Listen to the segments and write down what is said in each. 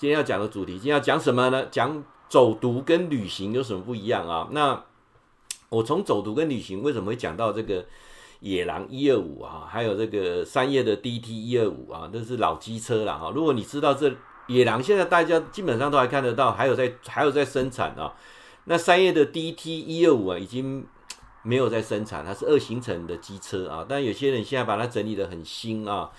今天要讲的主题，今天要讲什么呢？讲走读跟旅行有什么不一样啊？那我从走读跟旅行为什么会讲到这个野狼一二五啊？还有这个三叶的 DT 一二五啊，这是老机车了哈。如果你知道这野狼现在大家基本上都还看得到，还有在还有在生产啊。那三叶的 DT 一二五啊，已经没有在生产，它是二行程的机车啊。但有些人现在把它整理得很新啊。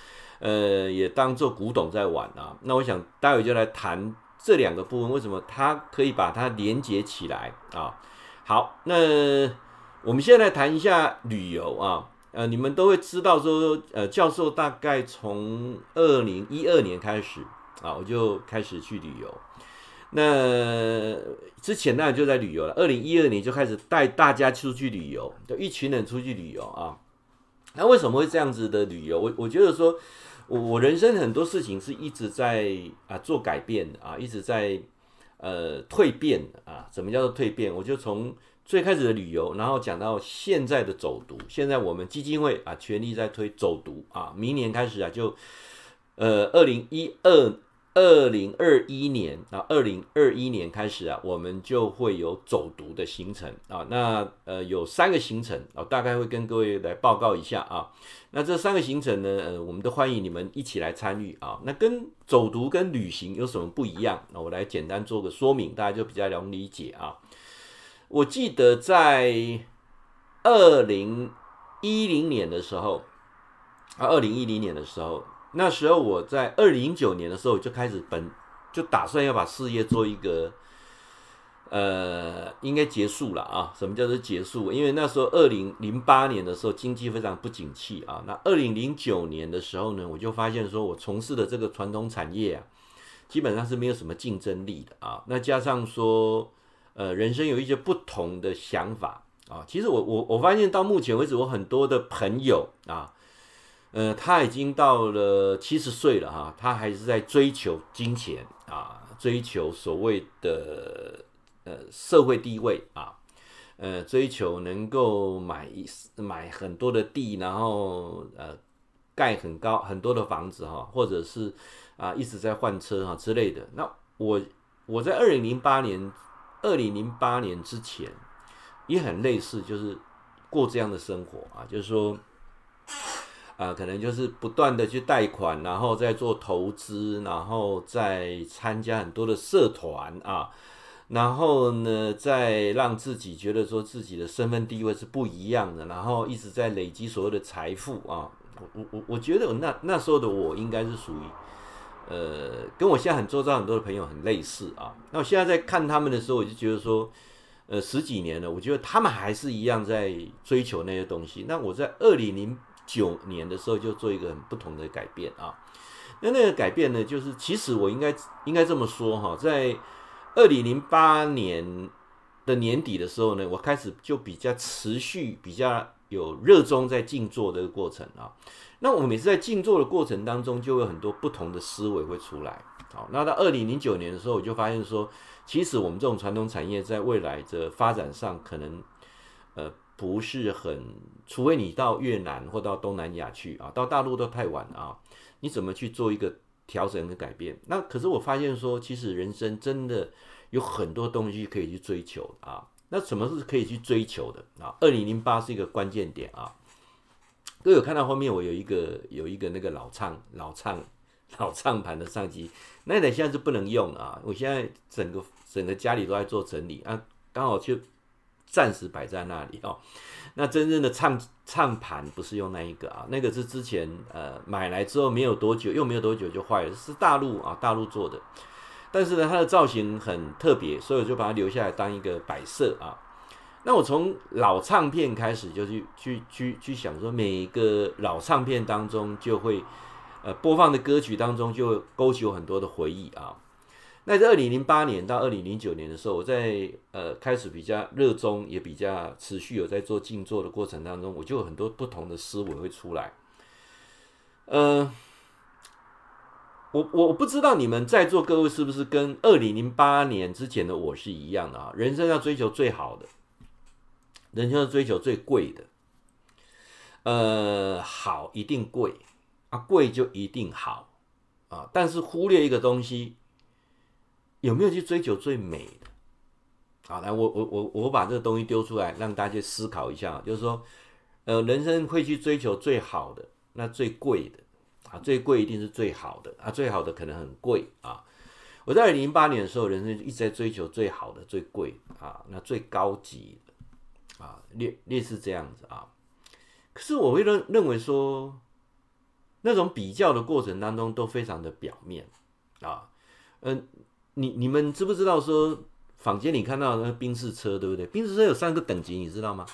呃，也当做古董在玩啊。那我想待会就来谈这两个部分，为什么它可以把它连接起来啊？好，那我们现在来谈一下旅游啊。呃，你们都会知道说，呃，教授大概从二零一二年开始啊，我就开始去旅游。那之前呢就在旅游了，二零一二年就开始带大家出去旅游，就一群人出去旅游啊。那为什么会这样子的旅游？我我觉得说。我我人生很多事情是一直在啊做改变的啊，一直在呃蜕变啊。怎么叫做蜕变？我就从最开始的旅游，然后讲到现在的走读。现在我们基金会啊全力在推走读啊，明年开始啊就呃二零一二。二零二一年啊，二零二一年开始啊，我们就会有走读的行程啊。那呃有三个行程啊，大概会跟各位来报告一下啊。那这三个行程呢，呃，我们都欢迎你们一起来参与啊。那跟走读跟旅行有什么不一样？那我来简单做个说明，大家就比较容易理解啊。我记得在二零一零年的时候啊，二零一零年的时候。那时候我在二零零九年的时候就开始本就打算要把事业做一个，呃，应该结束了啊。什么叫做结束？因为那时候二零零八年的时候经济非常不景气啊。那二零零九年的时候呢，我就发现说我从事的这个传统产业啊，基本上是没有什么竞争力的啊。那加上说，呃，人生有一些不同的想法啊。其实我我我发现到目前为止，我很多的朋友啊。呃，他已经到了七十岁了哈，他还是在追求金钱啊，追求所谓的呃社会地位啊，呃，追求能够买买很多的地，然后呃盖很高很多的房子哈，或者是啊一直在换车哈之类的。那我我在二零零八年二零零八年之前也很类似，就是过这样的生活啊，就是说。啊，可能就是不断的去贷款，然后再做投资，然后再参加很多的社团啊，然后呢，再让自己觉得说自己的身份地位是不一样的，然后一直在累积所谓的财富啊。我我我觉得我那那时候的我应该是属于，呃，跟我现在很周遭很多的朋友很类似啊。那我现在在看他们的时候，我就觉得说，呃，十几年了，我觉得他们还是一样在追求那些东西。那我在二零零九年的时候就做一个很不同的改变啊，那那个改变呢，就是其实我应该应该这么说哈，在二零零八年的年底的时候呢，我开始就比较持续、比较有热衷在静坐的过程啊。那我每次在静坐的过程当中，就有很多不同的思维会出来。好，那到二零零九年的时候，我就发现说，其实我们这种传统产业在未来的发展上，可能呃。不是很，除非你到越南或到东南亚去啊，到大陆都太晚啊。你怎么去做一个调整和改变？那可是我发现说，其实人生真的有很多东西可以去追求啊。那什么是可以去追求的啊？二零零八是一个关键点啊。各位有看到后面我有一个有一个那个老唱老唱老唱盘的相机，那台现在是不能用啊。我现在整个整个家里都在做整理啊，刚好就。暂时摆在那里哦，那真正的唱唱盘不是用那一个啊，那个是之前呃买来之后没有多久，又没有多久就坏了，是大陆啊大陆做的，但是呢它的造型很特别，所以我就把它留下来当一个摆设啊。那我从老唱片开始就去去去去想说，每一个老唱片当中就会呃播放的歌曲当中就勾起我很多的回忆啊。那在二零零八年到二零零九年的时候，我在呃开始比较热衷，也比较持续有在做静坐的过程当中，我就有很多不同的思维会出来。呃，我我不知道你们在座各位是不是跟二零零八年之前的我是一样的啊？人生要追求最好的，人生要追求最贵的。呃，好一定贵啊，贵就一定好啊，但是忽略一个东西。有没有去追求最美的？好，来，我我我我把这个东西丢出来，让大家思考一下，就是说，呃，人生会去追求最好的，那最贵的啊，最贵一定是最好的啊，最好的可能很贵啊。我在二零零八年的时候，人生一直在追求最好的、最贵啊，那最高级的啊，类类似这样子啊。可是我会认认为说，那种比较的过程当中都非常的表面啊。嗯、你你们知不知道说，坊间你看到那个宾士车，对不对？宾士车有三个等级，你知道吗？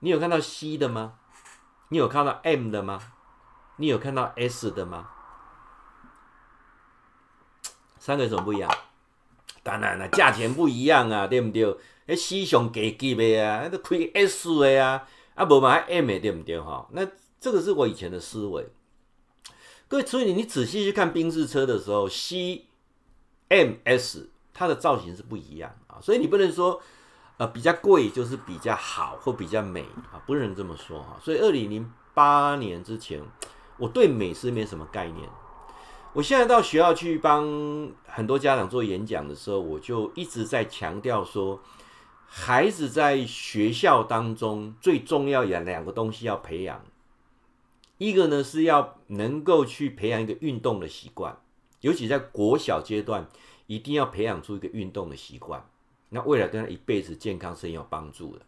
你有看到 C 的吗？你有看到 M 的吗？你有看到 S 的吗？三个有什么不一样？当然了，价钱不一样啊，对不对？那 C 上低级的啊，那都开 S 的啊，啊不买 M 的，对不对？哈，那这个是我以前的思维。各位，所以你仔细去看宾士车的时候，C、M、S 它的造型是不一样啊，所以你不能说呃比较贵就是比较好或比较美啊，不能这么说哈。所以二零零八年之前，我对美是没什么概念。我现在到学校去帮很多家长做演讲的时候，我就一直在强调说，孩子在学校当中最重要的两个东西要培养，一个呢是要能够去培养一个运动的习惯，尤其在国小阶段，一定要培养出一个运动的习惯，那未来对他一辈子健康是很有帮助的。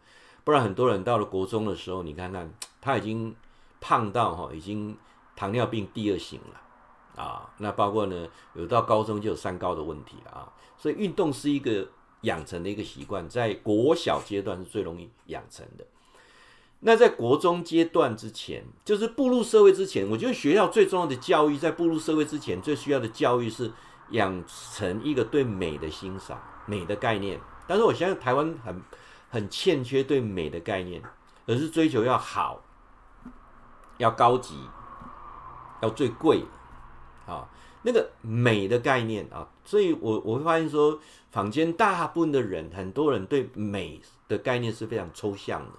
不然很多人到了国中的时候，你看看他已经胖到哈，已经糖尿病第二型了。啊，那包括呢，有到高中就有三高的问题了啊，所以运动是一个养成的一个习惯，在国小阶段是最容易养成的。那在国中阶段之前，就是步入社会之前，我觉得学校最重要的教育，在步入社会之前最需要的教育是养成一个对美的欣赏、美的概念。但是我相信台湾很很欠缺对美的概念，而是追求要好、要高级、要最贵。啊，那个美的概念啊，所以我我会发现说，坊间大部分的人，很多人对美的概念是非常抽象的，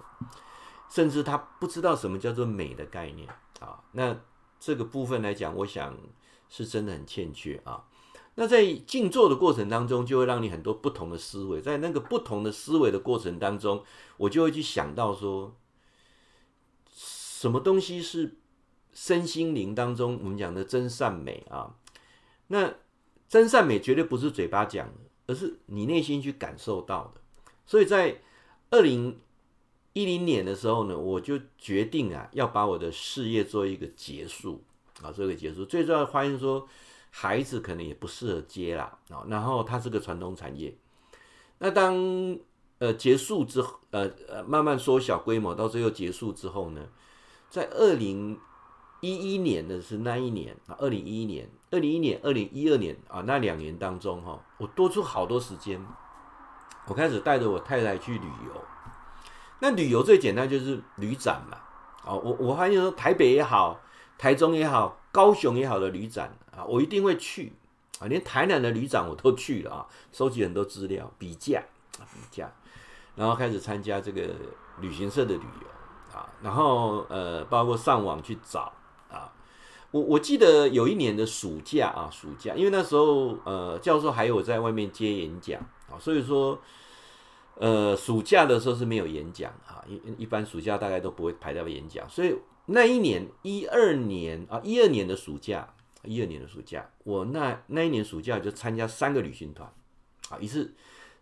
甚至他不知道什么叫做美的概念啊。那这个部分来讲，我想是真的很欠缺啊。那在静坐的过程当中，就会让你很多不同的思维，在那个不同的思维的过程当中，我就会去想到说，什么东西是。身心灵当中，我们讲的真善美啊，那真善美绝对不是嘴巴讲的，而是你内心去感受到的。所以在二零一零年的时候呢，我就决定啊，要把我的事业做一个结束啊，做一个结束。最重要发现说，孩子可能也不适合接啦啊，然后它是个传统产业。那当呃结束之后，呃呃慢慢缩小规模，到最后结束之后呢，在二零。一一年的是那一年啊，二零一一年、二零一一年、二零一二年啊，那两年当中哈，我多出好多时间，我开始带着我太太去旅游。那旅游最简单就是旅展嘛，啊，我我发现说台北也好，台中也好，高雄也好的旅展啊，我一定会去。啊，连台南的旅展我都去了啊，收集很多资料，比价，比价，然后开始参加这个旅行社的旅游啊，然后呃，包括上网去找啊。我我记得有一年的暑假啊，暑假，因为那时候呃教授还有在外面接演讲啊，所以说呃暑假的时候是没有演讲啊，一一般暑假大概都不会排到演讲，所以那一年一二年啊一二年的暑假，一二年的暑假，我那那一年暑假就参加三个旅行团啊，一次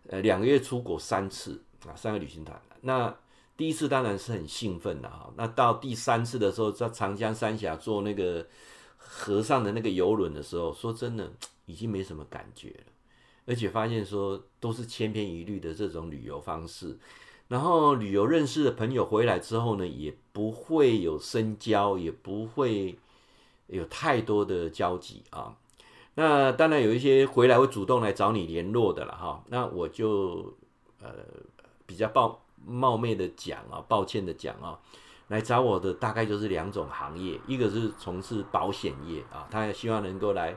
呃两个月出国三次啊，三个旅行团那。第一次当然是很兴奋的哈，那到第三次的时候，在长江三峡坐那个河上的那个游轮的时候，说真的已经没什么感觉了，而且发现说都是千篇一律的这种旅游方式，然后旅游认识的朋友回来之后呢，也不会有深交，也不会有太多的交集啊。那当然有一些回来会主动来找你联络的了哈，那我就呃比较抱。冒昧的讲啊，抱歉的讲啊，来找我的大概就是两种行业，一个是从事保险业啊，他也希望能够来，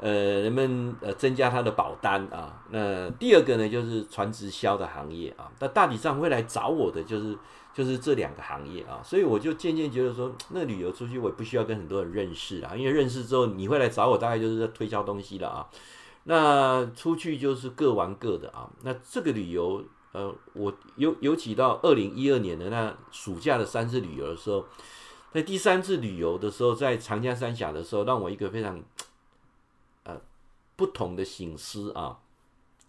呃，人们呃增加他的保单啊。那第二个呢，就是传直销的行业啊。那大体上会来找我的就是就是这两个行业啊，所以我就渐渐觉得说，那旅游出去我也不需要跟很多人认识啊，因为认识之后你会来找我，大概就是在推销东西了啊。那出去就是各玩各的啊。那这个旅游，呃，我尤尤其到二零一二年的那暑假的三次旅游的时候，在第三次旅游的时候，在长江三峡的时候，让我一个非常不同的醒思啊。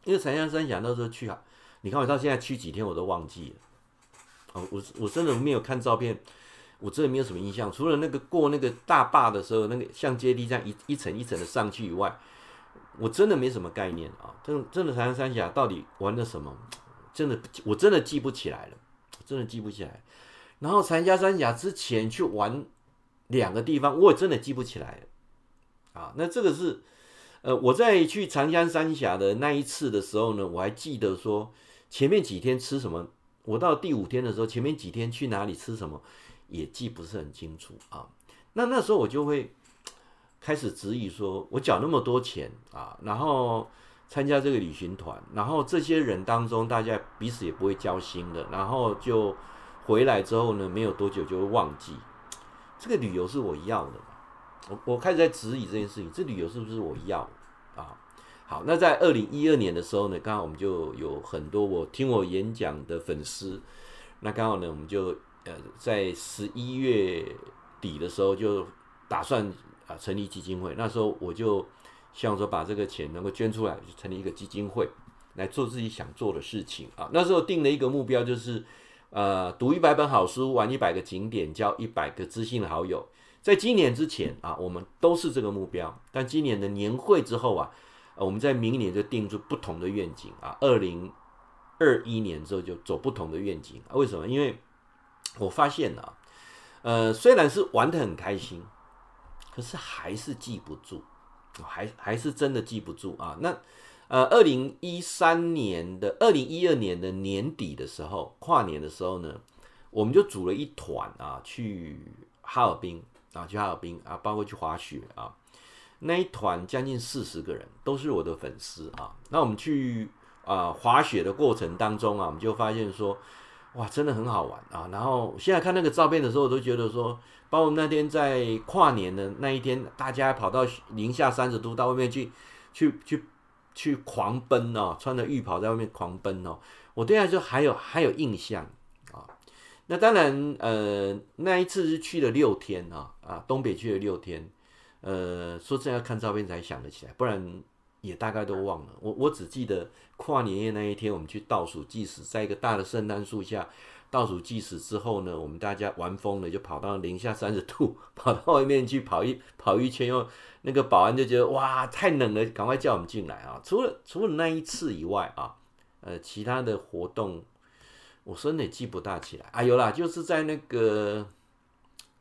因为长江三峡那时候去啊，你看我到现在去几天我都忘记了。哦，我我真的没有看照片。我真的没有什么印象，除了那个过那个大坝的时候，那个像阶梯这样一一层一层的上去以外，我真的没什么概念啊。真真的长江三峡到底玩了什么？真的我真的记不起来了，真的记不起来。然后长江三峡之前去玩两个地方，我也真的记不起来了。啊，那这个是呃，我在去长江三峡的那一次的时候呢，我还记得说前面几天吃什么。我到第五天的时候，前面几天去哪里吃什么？也记不是很清楚啊，那那时候我就会开始质疑说，我缴那么多钱啊，然后参加这个旅行团，然后这些人当中大家彼此也不会交心的，然后就回来之后呢，没有多久就会忘记，这个旅游是我要的？我我开始在质疑这件事情，这旅游是不是我要啊？好，那在二零一二年的时候呢，刚好我们就有很多我听我演讲的粉丝，那刚好呢，我们就。呃，在十一月底的时候就打算啊成立基金会，那时候我就希望说把这个钱能够捐出来，就成立一个基金会来做自己想做的事情啊。那时候定了一个目标，就是呃读一百本好书，玩一百个景点，交一百个知心的好友。在今年之前啊，我们都是这个目标，但今年的年会之后啊，我们在明年就定出不同的愿景啊。二零二一年之后就走不同的愿景啊。为什么？因为我发现啊，呃，虽然是玩得很开心，可是还是记不住，还还是真的记不住啊。那呃，二零一三年的二零一二年的年底的时候，跨年的时候呢，我们就组了一团啊，去哈尔滨啊，去哈尔滨啊，包括去滑雪啊。那一团将近四十个人，都是我的粉丝啊。那我们去啊滑雪的过程当中啊，我们就发现说。哇，真的很好玩啊！然后现在看那个照片的时候，我都觉得说，包括那天在跨年的那一天，大家跑到零下三十度到外面去，去去去狂奔哦，穿着浴袍在外面狂奔哦。我对他就还有还有印象。那当然，呃，那一次是去了六天啊，啊，东北去了六天。呃，说真要看照片才想得起来，不然。也大概都忘了，我我只记得跨年夜那一天，我们去倒数计时，在一个大的圣诞树下倒数计时之后呢，我们大家玩疯了，就跑到零下三十度，跑到外面去跑一跑一圈，又那个保安就觉得哇太冷了，赶快叫我们进来啊！除了除了那一次以外啊，呃，其他的活动我真的记不大起来啊，有啦，就是在那个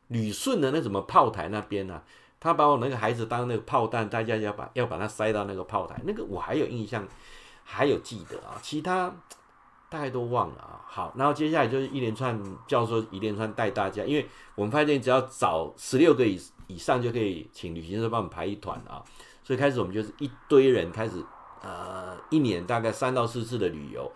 旅顺的那什么炮台那边啊。他把我那个孩子当那个炮弹，大家要把要把他塞到那个炮台，那个我还有印象，还有记得啊，其他大概都忘了啊。好，然后接下来就是一连串教授一连串带大家，因为我们发现只要找十六个以以上就可以请旅行社帮我们排一团啊，所以开始我们就是一堆人开始，呃，一年大概三到四次的旅游，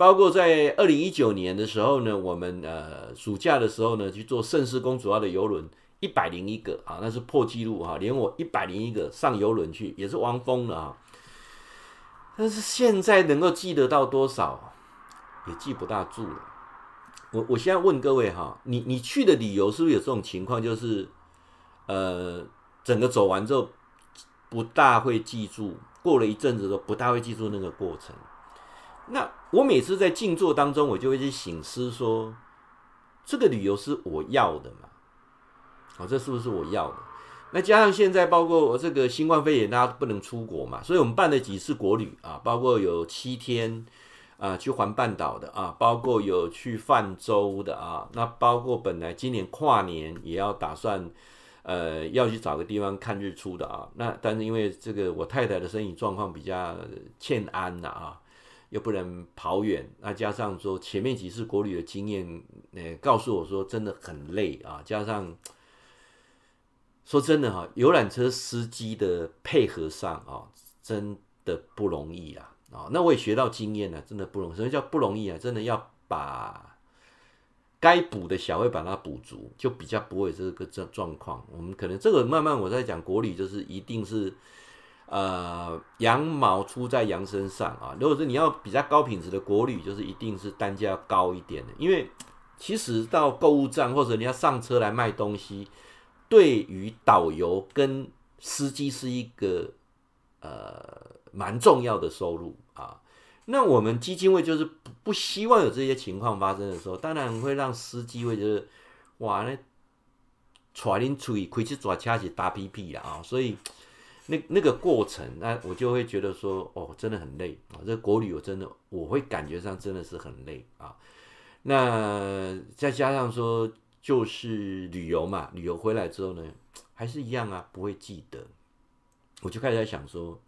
包括在二零一九年的时候呢，我们呃暑假的时候呢去做盛世公主号的游轮。一百零一个啊，那是破纪录哈，连我一百零一个上游轮去也是玩疯了啊。但是现在能够记得到多少，也记不大住了。我我现在问各位哈，你你去的理由是不是有这种情况？就是呃，整个走完之后不大会记住，过了一阵子都不大会记住那个过程。那我每次在静坐当中，我就会去醒思说，这个旅游是我要的嘛？哦，这是不是我要的？那加上现在包括我这个新冠肺炎，大家不能出国嘛，所以我们办了几次国旅啊，包括有七天啊去环半岛的啊，包括有去泛舟的啊，那包括本来今年跨年也要打算呃要去找个地方看日出的啊，那但是因为这个我太太的身体状况比较欠安呐啊，又不能跑远，那加上说前面几次国旅的经验，呃告诉我说真的很累啊，加上。说真的哈，游览车司机的配合上啊，真的不容易啊啊！那我也学到经验了，真的不容易。什么叫不容易啊？真的要把该补的小会把它补足，就比较不会这个状状况。我们可能这个慢慢我在讲国旅，就是一定是呃，羊毛出在羊身上啊。如果是你要比较高品质的国旅，就是一定是单价高一点的，因为其实到购物站或者你要上车来卖东西，对于导游跟司机是一个呃蛮重要的收入啊。那我们基金会就是不不希望有这些情况发生的时候，当然会让司机会就是哇，那带你出去开去抓车是打屁屁了啊，所以那那个过程，那我就会觉得说，哦，真的很累啊。这国旅我真的我会感觉上真的是很累啊。那再加上说，就是旅游嘛，旅游回来之后呢，还是一样啊，不会记得。我就开始在想说。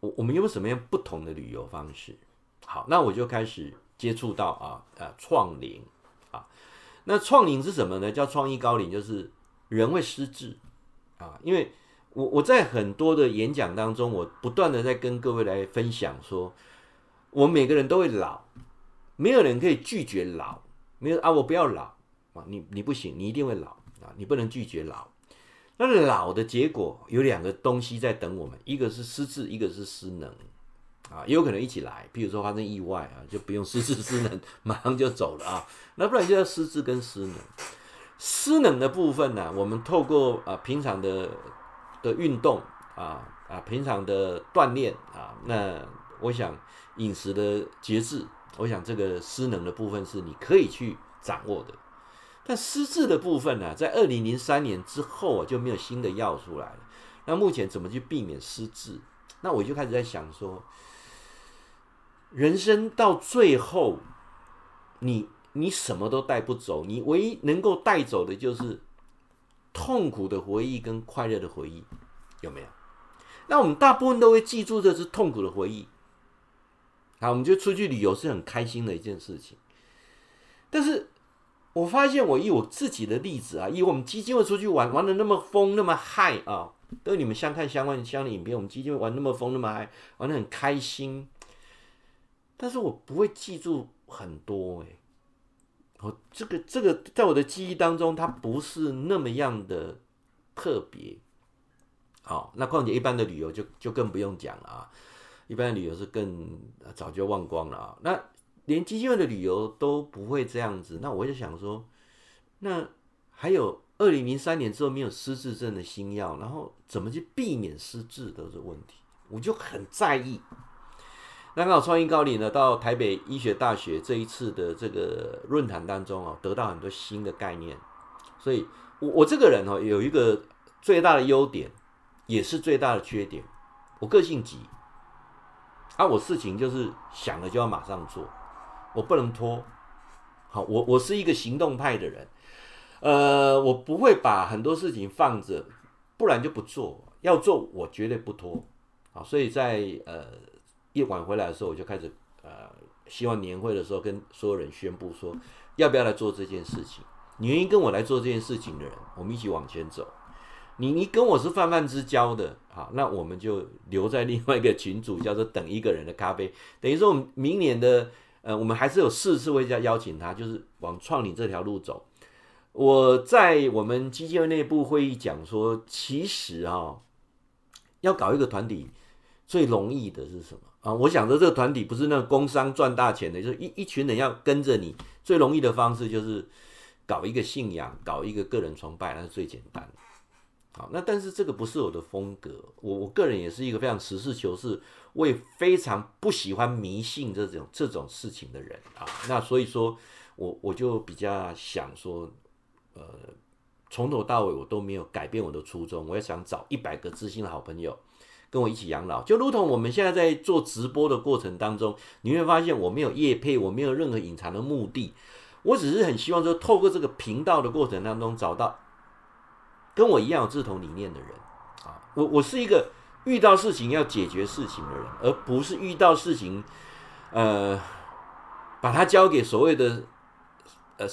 我我们有什么样不同的旅游方式？好，那我就开始接触到啊啊创龄啊，那创龄是什么呢？叫创意高龄，就是人会失智啊。因为我我在很多的演讲当中，我不断的在跟各位来分享说，我们每个人都会老，没有人可以拒绝老，没有啊，我不要老啊，你你不行，你一定会老啊，你不能拒绝老。那老的结果有两个东西在等我们，一个是失智，一个是失能，啊，也有可能一起来。譬如说发生意外啊，就不用失智失能，马上就走了啊。那不然就要失智跟失能。失能的部分呢，我们透过啊平常的的运动啊啊平常的锻炼啊，那我想饮食的节制，我想这个失能的部分是你可以去掌握的。但失智的部分呢、在二零零三年之后啊，就没有新的药出来了。那目前怎么去避免失智？那我就开始在想说，人生到最后，你你什么都带不走，你唯一能够带走的就是痛苦的回忆跟快乐的回忆，有没有？那我们大部分都会记住这是痛苦的回忆。好，我们就出去旅游是很开心的一件事情，但是。我发现，我以我自己的例子啊，以我们基金会出去玩，玩的那么疯，那么嗨啊，都你们相看相关相的影片，我们基金会玩那么疯，那么嗨，玩的很开心。但是我不会记住很多哎，我这个这个在我的记忆当中，它不是那么样的特别。好，那况且一般的旅游就就更不用讲了啊，一般的旅游是更早就忘光了啊，那。连基金会的旅游都不会这样子，那我就想说，那还有二零零三年之后没有失智症的新药，然后怎么去避免失智的这个问题，我就很在意。那刚好创意高龄呢，到台北医学大学这一次的这个论坛当中啊，得到很多新的概念。所以我我这个人哦，有一个最大的优点，也是最大的缺点，我个性急，啊，我事情就是想了就要马上做。我不能拖，好，我我是一个行动派的人，呃，我不会把很多事情放着，不然就不做，要做我绝对不拖，好，所以在呃夜晚回来的时候，我就开始呃希望年会的时候跟所有人宣布说，要不要来做这件事情？你愿意跟我来做这件事情的人，我们一起往前走。你你跟我是泛泛之交的，好，那我们就留在另外一个群组，叫做等一个人的咖啡，等于说我们明年的。呃，我们还是有四次会再邀请他，就是往创领这条路走。我在我们基金会内部会议讲说，其实啊、哦，要搞一个团体最容易的是什么啊？我想着这个团体不是那个工商赚大钱的，就是一一群人要跟着你，最容易的方式就是搞一个信仰，搞一个个人崇拜，那是最简单的。好，那但是这个不是我的风格，我我个人也是一个非常实事求是，我也非常不喜欢迷信这种这种事情的人啊。那所以说我我就比较想说，呃，从头到尾我都没有改变我的初衷，我也想找一百个知心的好朋友跟我一起养老，就如同我们现在在做直播的过程当中，你会发现我没有业配，我没有任何隐藏的目的，我只是很希望说透过这个频道的过程当中找到。跟我一样有志同理念的人啊，我我是一个遇到事情要解决事情的人，而不是遇到事情，呃，把它交给所谓的呃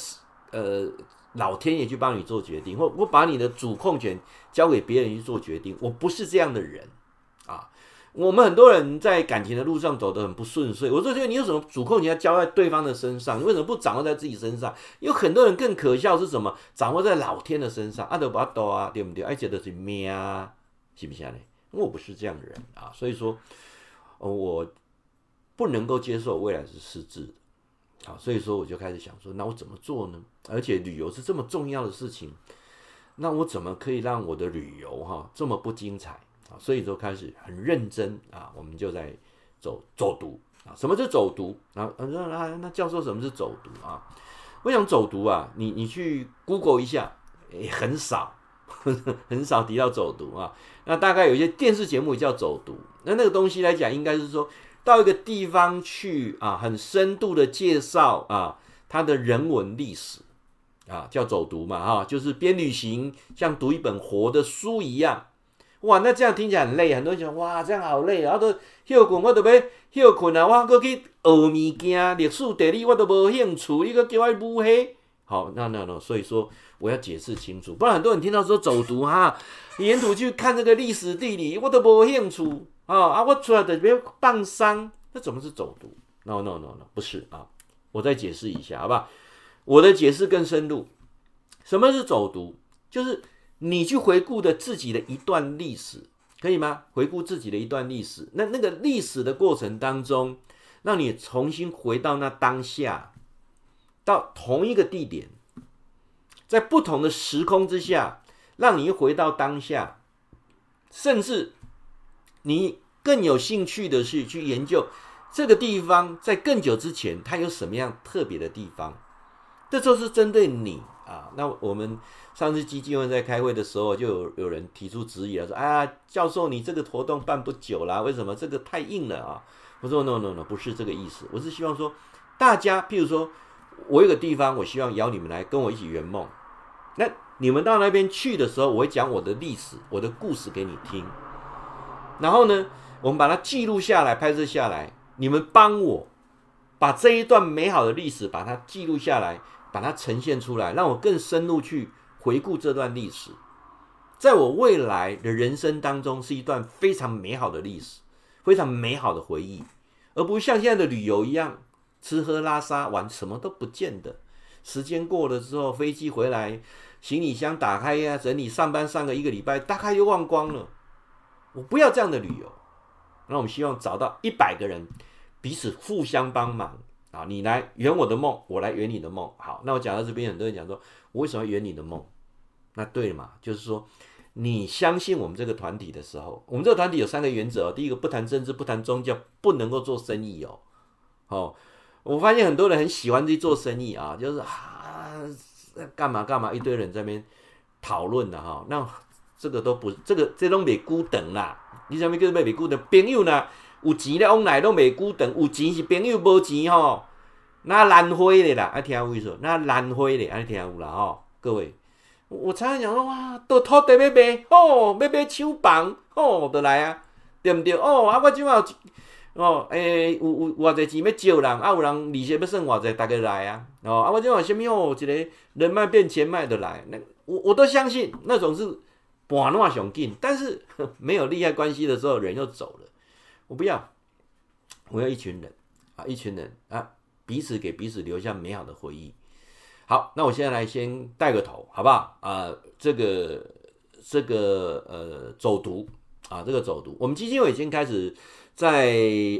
呃老天爷去帮你做决定，或我把你的主控权交给别人去做决定，我不是这样的人。我们很多人在感情的路上走得很不顺遂，我就觉得你有什么主控权要交在对方的身上，你为什么不掌握在自己身上？有很多人更可笑是什么？掌握在老天的身上，阿德巴多啊，对不对？而且都是命啊，是不是呢？我不是这样的人啊，所以说，我不能够接受未来是失智的啊，所以说我就开始想说，那我怎么做呢？而且旅游是这么重要的事情，那我怎么可以让我的旅游哈这么不精彩所以就开始很认真啊，我们就在走走读啊，什么是走读？啊，那那教授什么是走读啊？我想走读啊，你你去 Google 一下，也很少呵呵。很少提到走读啊，那大概有一些电视节目也叫走读，那那个东西来讲，应该是说到一个地方去啊，很深度的介绍啊，它的人文历史啊，叫走读嘛，哈，就是边旅行像读一本活的书一样，哇，那这样听起来很累，很多人讲哇，这样好累，然后都休困，我都要休困啊，我还去学物件，历史地理我都无兴趣，你个叫我补黑，好，那那那，所以说。我要解释清楚，不然很多人听到说走读哈，沿途去看这个历史地理，我都没兴趣啊啊！我出来的别办丧，那怎么是走读？No no no no，不是啊！我再解释一下，好不好？我的解释更深入。什么是走读？就是你去回顾的自己的一段历史，可以吗？回顾自己的一段历史，那那个历史的过程当中，让你重新回到那当下，到同一个地点。在不同的时空之下，让你回到当下，甚至你更有兴趣的是去研究这个地方在更久之前它有什么样特别的地方。这就是针对你。那我们上次基金会在开会的时候，就有有人提出质疑了，说：“啊，教授，你这个活动办不久了，为什么这个太硬了啊？”我说：“No No No，不是这个意思，我是希望说大家，譬如说我有个地方，我希望邀你们来跟我一起圆梦。”那你们到那边去的时候，我会讲我的历史、我的故事给你听。然后呢，我们把它记录下来、拍摄下来。你们帮我把这一段美好的历史把它记录下来，把它呈现出来，让我更深入去回顾这段历史，在我未来的人生当中是一段非常美好的历史，非常美好的回忆，而不像现在的旅游一样，吃喝拉撒玩什么都不见得。时间过了之后，飞机回来，行李箱打开呀，整理上班上个一个礼拜，大概又忘光了。我不要这样的旅游。那我们希望找到一百个人，彼此互相帮忙啊！你来圆我的梦，我来圆你的梦。好，那我讲到这边，很多人讲说，我为什么要圆你的梦？那对了嘛，就是说，你相信我们这个团体的时候，我们这个团体有三个原则。第一个，不谈政治，不谈宗教，不能够做生意哦。好。我发现很多人很喜欢去做生意啊，就是啊，干嘛干嘛，一堆人在那边讨论的哈。那这个都不，这个这种袂久长啦。你什么叫做袂久长？朋友呢？有钱的往来都袂久长，有钱是朋友，无钱吼，那烂灰的啦。啊听有意思？那烂灰的爱听有啦吼。各位，我常常讲说哇，都土地要卖，哦，要买厂房，哦，都来啊，对毋对？哦，啊，我今晚。哦，诶、有有偌济钱要借人，啊，有人利息要算偌济，大家来啊！哦，啊，我这种什么哦，一个人脉变钱脉的来，那我我都相信那种是半路上进，但是 没有利害关系的时候，人又走了。我不要，我要一群人啊，一群人啊，彼此给彼此留下美好的回忆。好，那我现在来先带个头，好不好？啊，这个这个呃，走读啊，这个走读，我们基金会已经开始。在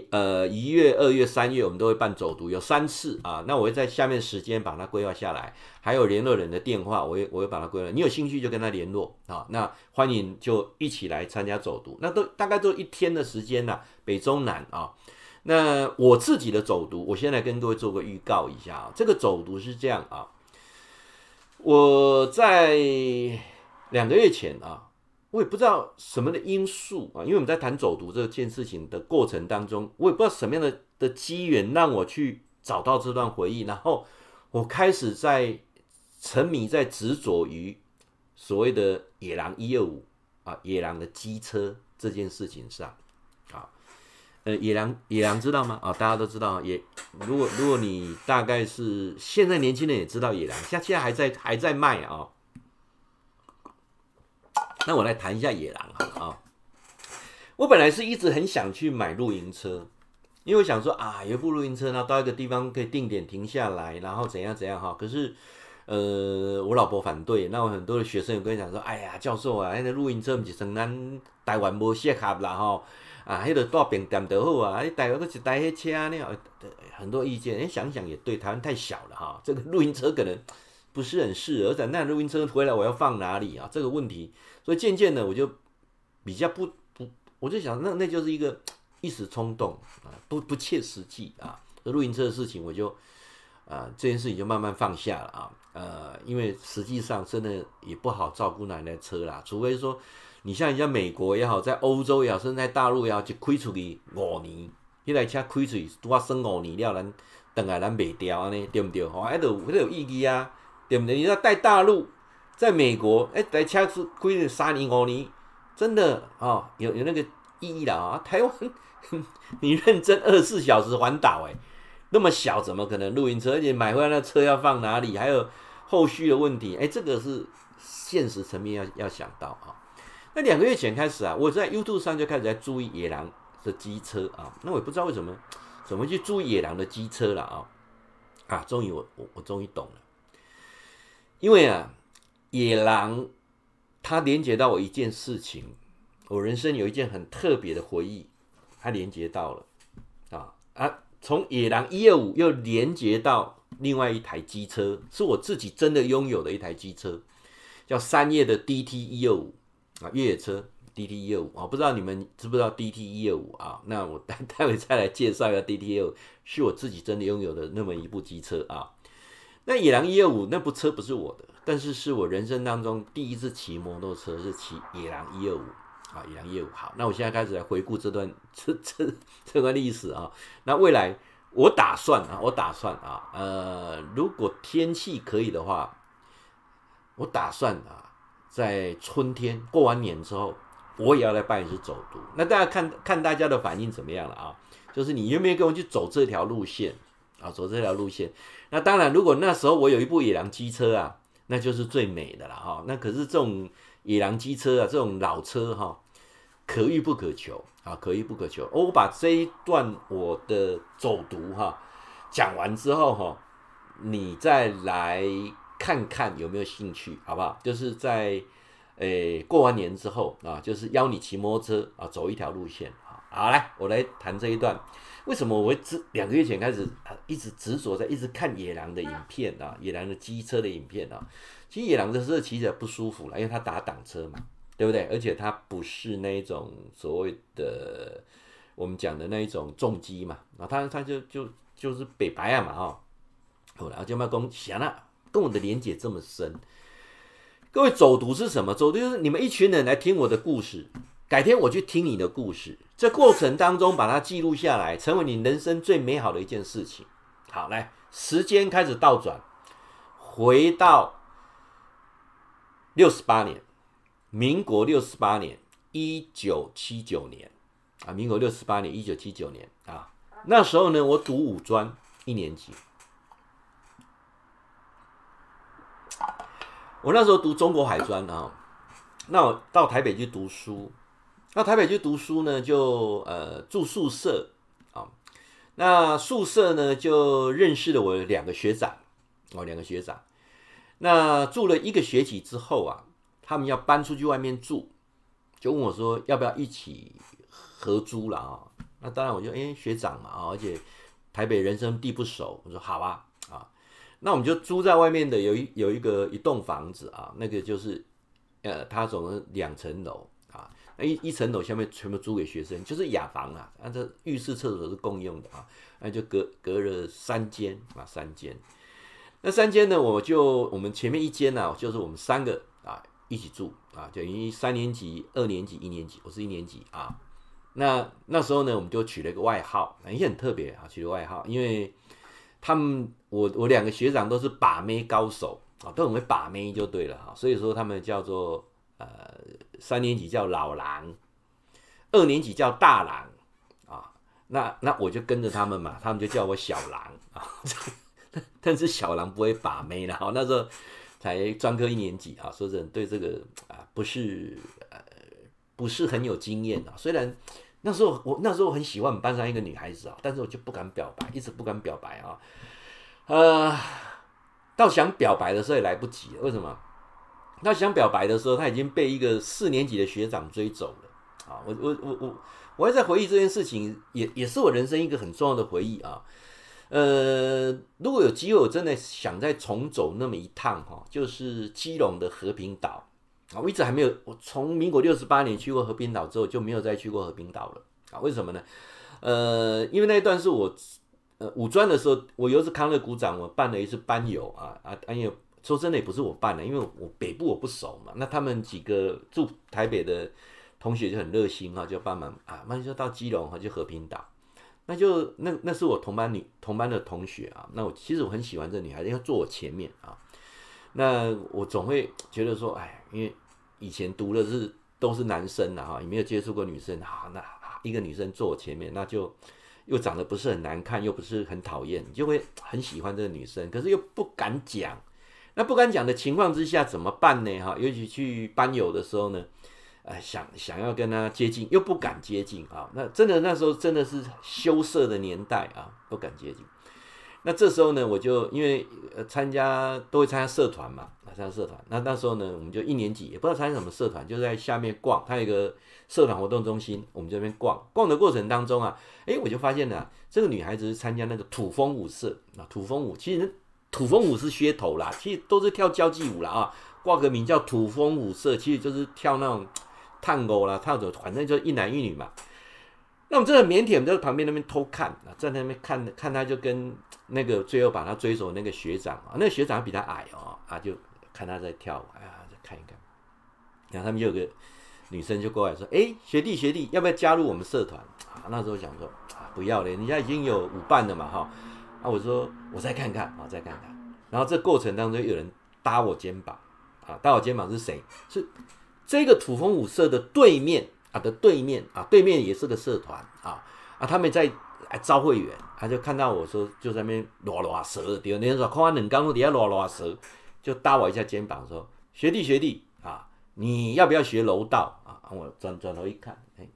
呃一月、二月、三月，我们都会办走读，有三次啊。那我会在下面时间把它规划下来，还有联络人的电话，我会我会把它规划。你有兴趣就跟他联络啊。那欢迎就一起来参加走读，那都大概都一天的时间呐，北中南啊。那我自己的走读，我先来跟各位做个预告一下啊。这个走读是这样啊，我在两个月前啊。我也不知道什么的因素啊，因为我们在谈走读这件事情的过程当中，我也不知道什么样的的机缘让我去找到这段回忆，然后我开始在沉迷在执着于所谓的野狼一二五啊，野狼的机车这件事情上啊，呃，野狼野狼知道吗？啊，大家都知道，也如果如果你大概是现在年轻人也知道野狼，像现在还在还在卖啊。那我来谈一下野狼啊！我本来是一直很想去买露营车，因为我想说啊，有一部露营车，呢到一个地方可以定点停下来，然后怎样怎样哈。可是，呃，我老婆反对，那我很多的学生有跟你讲说，哎呀，教授啊，那露营车不是像咱台湾无适合啦吼，啊，迄个大饼店就好啊，你台湾都是台迄车呢，很多意见，哎，想想也对，台湾太小了哈，这个露营车可能不是很适合，而且那露营车回来我要放哪里啊？这个问题，所以渐渐的我就比较不不，我就想那那就是一个 一时冲动啊，不不切实际啊，这露营车的事情我就啊这件事情就慢慢放下了啊。呃，因为实际上真的也不好照顾奶奶车啦，除非说你像人家美国也好，在欧洲也好，甚至在大陆也好，就开出去五年，一台车开出去拄啊算五年了，咱等下咱卖掉安尼，对不对？吼，还有还得有意义啊，对不对？你要带大陆，在美国，哎，台车是规定三年五年，真的啊、有有那个意义了啊。台湾，你认真二十四小时环岛，哎，那么小，怎么可能露营车？而且买回来那车要放哪里？还有。后续的问题，哎，这个是现实层面要要想到啊。那两个月前开始啊，我在 YouTube 上就开始在注意野狼的机车啊。那我也不知道为什么怎么去注意野狼的机车了啊。啊，终于我我我终于懂了，因为啊，野狼它连接到我一件事情，我人生有一件很特别的回忆，它连接到了啊啊，从野狼一二五又连接到。另外一台机车是我自己真的拥有的一台机车，叫三叶的 DT 一二五啊，越野车 DT 一二五啊，不知道你们知不知道 DT 一二五啊？那我待待会再来介绍一下 DT 一二五，是我自己真的拥有的那么一部机车啊。那野狼一二五那部车不是我的，但是是我人生当中第一次骑摩托车是骑野狼一二五啊，野狼一二五。好，那我现在开始来回顾这段 这这这段历史啊，那未来。我打算啊，我打算啊，呃，如果天气可以的话，我打算啊，在春天过完年之后，我也要来办一次走读。那大家看看大家的反应怎么样了啊？就是你愿不愿意跟我去走这条路线啊？走这条路线。那当然，如果那时候我有一部野狼机车啊，那就是最美的了哈。那可是这种野狼机车啊，这种老车哈。可遇不可求啊，可遇不可求。我把这一段我的走读哈讲完之后哈，你再来看看有没有兴趣，好不好？就是在诶、过完年之后啊，就是邀你骑摩托车啊走一条路线。好，来我来谈这一段，为什么我会执两个月前开始一直执着在一直看野狼的影片啊，野狼的机车的影片啊。其实野狼的车骑起来不舒服了，因为它打挡车嘛。对不对？而且它不是那一种所谓的我们讲的那一种重机嘛，然后它它就就就是北白啊嘛哈，后来就卖公想了，跟我的连结这么深。各位走读是什么？走读就是你们一群人来听我的故事，改天我去听你的故事，这过程当中把它记录下来，成为你人生最美好的一件事情。好，来，时间开始倒转，回到六十八年。民国六十八年，一九七九年，啊，民国六十八年，一九七九年啊，那时候呢，我读五专一年级，我那时候读中国海专啊，那我到台北去读书，那台北去读书呢，就呃住宿舍啊，那宿舍呢就认识了我两个学长，哦，两个学长，那住了一个学期之后啊。他们要搬出去外面住，就问我说要不要一起合租了啊？那当然，我就哎学长嘛啊，而且台北人生地不熟，我说好啊啊，那我们就租在外面的有一有一个一栋房子啊，那个就是呃，它总共两层楼，一一层楼下面全部租给学生，就是雅房啊，啊这浴室厕所是共用的啊，那就隔隔了三间啊三间，那三间呢，我就我们前面一间呢，就是我们三个啊。一起住啊，等于三年级、二年级、一年级，我是一年级啊。那那时候呢，我们就取了一个外号，也很特别啊，取了外号，因为他们我我两个学长都是把妹高手啊，都很会把妹就对了哈。所以说他们叫做呃三年级叫老狼，二年级叫大狼啊。那那我就跟着他们嘛，他们就叫我小狼啊。但是小狼不会把妹了，那时候。才专科一年级啊，说真的，对这个啊不是呃不是很有经验啊。虽然那时候我那时候很喜欢我们班上一个女孩子啊，但是我就不敢表白，一直不敢表白啊。呃，到想表白的时候也来不及。为什么？他想表白的时候，他已经被一个四年级的学长追走了。啊，我我我我我还在回忆这件事情，也也是我人生一个很重要的回忆啊。呃，如果有机会，我真的想再重走那么一趟哈，就是基隆的和平岛啊。我一直还没有，我从民国六十八年去过和平岛之后，就没有再去过和平岛了啊。为什么呢？呃，因为那一段是我呃五专的时候，我又是康乐股长，我办了一次班游啊啊，因为说真的也不是我办的，因为我北部我不熟嘛。那他们几个住台北的同学就很热心哈，就帮忙啊，那就到基隆哈，就和平岛。那就那那是我同班女同班的同学啊，那我其实我很喜欢这女孩子，要坐我前面啊。那我总会觉得说，哎，因为以前读的是都是男生啊，哈，也没有接触过女生，啊，那一个女生坐我前面，那就又长得不是很难看，又不是很讨厌，就会很喜欢这个女生，可是又不敢讲。那不敢讲的情况之下怎么办呢？哈，尤其去班友的时候呢？呃，想想要跟他接近，又不敢接近啊。那真的那时候真的是羞涩的年代啊，不敢接近。那这时候呢，我就因为呃参加都会参加社团嘛，参加社团。那那时候呢，我们就一年级也不知道参加什么社团，就在下面逛。它有一个社团活动中心，我们这边逛。逛的过程当中啊，诶，我就发现了这个女孩子是参加那个土风舞社啊。土风舞其实土风舞是噱头啦，其实都是跳交际舞啦啊。挂个名叫土风舞社，其实就是跳那种。探戈啦，探走，反正就一男一女嘛。那我们这个腼腆，我们在旁边那边偷看啊，在那边看看他，就跟那个最后把他追走那个学长啊，那个学长比他矮哦，啊，就看他在跳舞，哎呀，再看一看。然后他们就有个女生就过来说：“哎，学弟学弟，要不要加入我们社团？”啊，那时候想说啊，不要了，人家已经有舞伴了嘛，哈。啊，我说我再看看啊，再看看。然后这过程当中有人搭我肩膀啊，搭我肩膀是谁？是。这个土风舞社的对面啊的对面啊，对面也是个社团啊啊，他们在招会员，他就看到我说就在那边拉拉舌，第二天说看完冷刚底下拉拉舌，就搭我一下肩膀说学弟学弟啊，你要不要学柔道啊？我转转头一看，哎，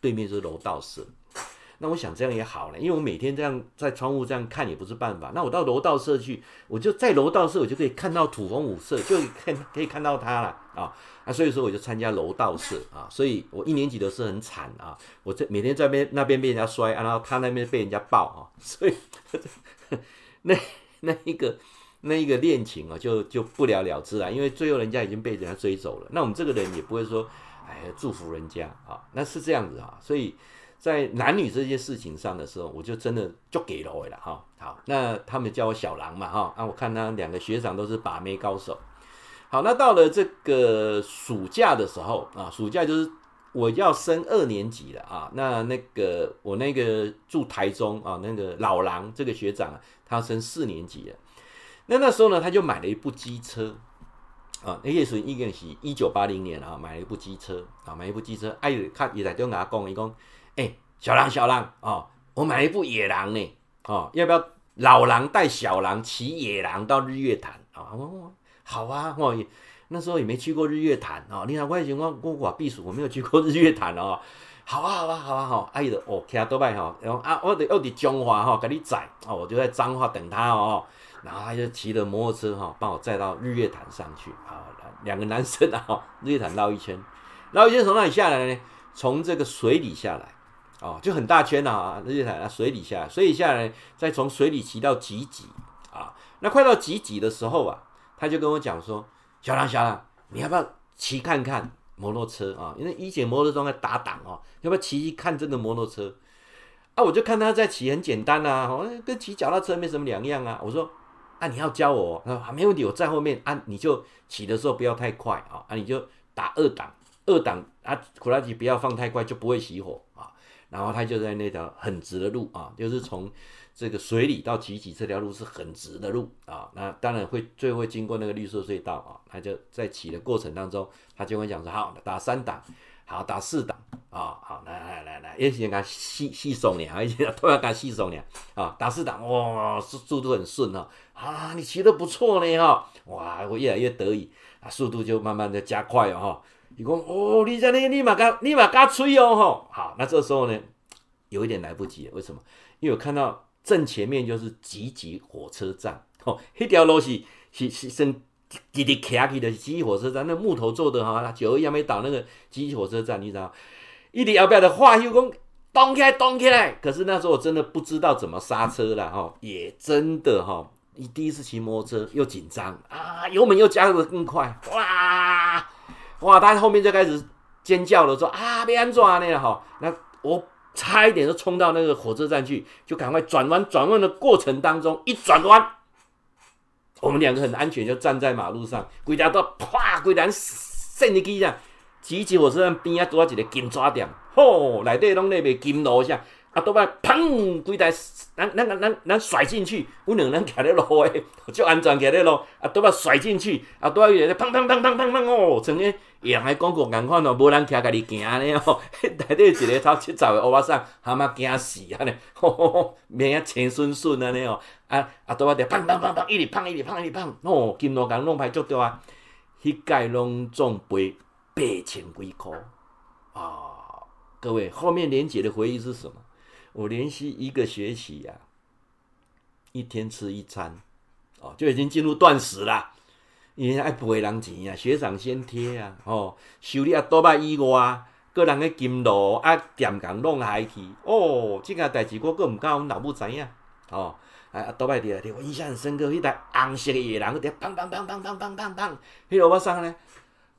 对面是柔道社。那我想这样也好了，因为我每天这样在窗户这样看也不是办法。那我到楼道社去，我就在楼道社，我就可以看到土风舞社，就可以可以看到他了啊。那所以说我就参加楼道社啊。所以我一年级的时候很惨啊，我在每天在边那边被人家摔，然后他那边被人家抱啊。所以那那一个那一个恋情啊，就就不了了之了，因为最后人家已经被人家追走了。那我们这个人也不会说哎祝福人家啊，那是这样子啊，所以。在男女这件事情上的时候，我就真的就给了我了哈。好，那他们叫我小狼嘛哈。啊，我看他两个学长都是把妹高手。好，那到了这个暑假的时候啊，暑假就是我要升二年级了啊。那那个我那个住台中啊，那个老狼这个学长啊，他升四年级了。那那时候呢，他就买了一部机车啊。那也是应该是一九八零年啊，买了一部机车啊，买一部机车。哎，他也在跟我讲，伊讲。哎、欸，小狼，小狼哦，我买了一部野狼呢，哦，要不要老狼带小狼骑野狼到日月潭啊？哦，好啊，哦，那时候也没去过日月潭哦。你看我以前我我我避暑，我没有去过日月潭哦。好啊，好啊，好啊，好啊，阿姨的哦，骑多拜哈，然后啊，我得我得彰化哈，给你载哦，我就在彰化等他哦。然后他就骑着摩托车哈，帮我载到日月潭上去啊。两个男生啊，日月潭绕一圈，绕一圈从哪里下来呢？从这个水里下来。哦，就很大圈啊，日月潭啊，水底下，水里下来，再从水里骑到几几啊。那快到几几的时候啊，他就跟我讲说：“小狼，小狼，你要不要骑看看摩托车啊？因为以前摩托车在打档哦，要不要骑一看这个摩托车？”啊，我就看他在骑，很简单啊，跟骑脚踏车没什么两样啊。我说：“啊，你要教我？”他说：“啊，没问题，我在后面啊，你就骑的时候不要太快啊，啊，你就打二档，二档啊，苦拉机不要放太快，就不会熄火。”然后他就在那条很直的路啊，就是从这个水里到集集这条路是很直的路啊。那当然会最后会经过那个绿色隧道啊。他就在骑的过程当中，他就会讲说：好，打三档，好，打四档啊，好，来来来来，一起给他细细松点，一起都要给他细松点啊。打四档，哇，速速度很顺哦啊，你骑得不错呢哈，哇，我越来越得意啊，速度就慢慢的加快哦哈。你讲哦，你在那个立马嘎立马嘎吹哦吼，好，那这时候呢，有一点来不及了，为什么？因为我看到正前面就是集集火车站，吼，一条路是是是算直直徛起的集集火车站，那木头做的哈，九二一还没倒那个集集火车站，你知道？一啲要不要的话又讲动起来，动起来。可是那时候我真的不知道怎么刹车了哈，也真的哈，你第一次骑摩托车又紧张啊，油门又加得更快，哇哇！他后面就开始尖叫了，说啊，别安抓呢哈，那我。差一点就冲到那个火车站去，就赶快转弯。转弯的过程当中，一转弯，我们两个很安全，就站在马路上。鬼家都啪，规条升入去这样，集集火车站边啊，多一个金抓点，吼，内底拢那边金楼下。啊，倒摆砰，规台，咱咱咱咱咱甩进去，阮两人徛咧路诶，就安全徛咧路。啊，倒摆甩进去，啊，倒摆又砰砰砰砰砰砰哦，像个洋个广告共款哦，无人徛家己行安尼哦。内底一个超七十诶乌巴桑，蛤蟆惊死安尼，吼 吼吼，命啊青顺顺安尼哦。啊啊，倒摆就砰砰砰砰，一直砰一直砰一直砰，哦，金路共弄歹足着啊，迄届拢总赔八千几块啊！各位，后面连结的回忆是什么？我连续一个学期呀、啊，一天吃一餐，哦，就已经进入断食了。因为爱赔人钱呀，学长先贴啊，哦，修理啊多把以外，个人的金路啊点工弄下去，哦，这件代志我阁唔敢，阮老母知影，哦，啊多把滴啊，我印象很深刻，迄台红色的野狼，个砰砰砰砰砰砰砰砰，迄个我上呢，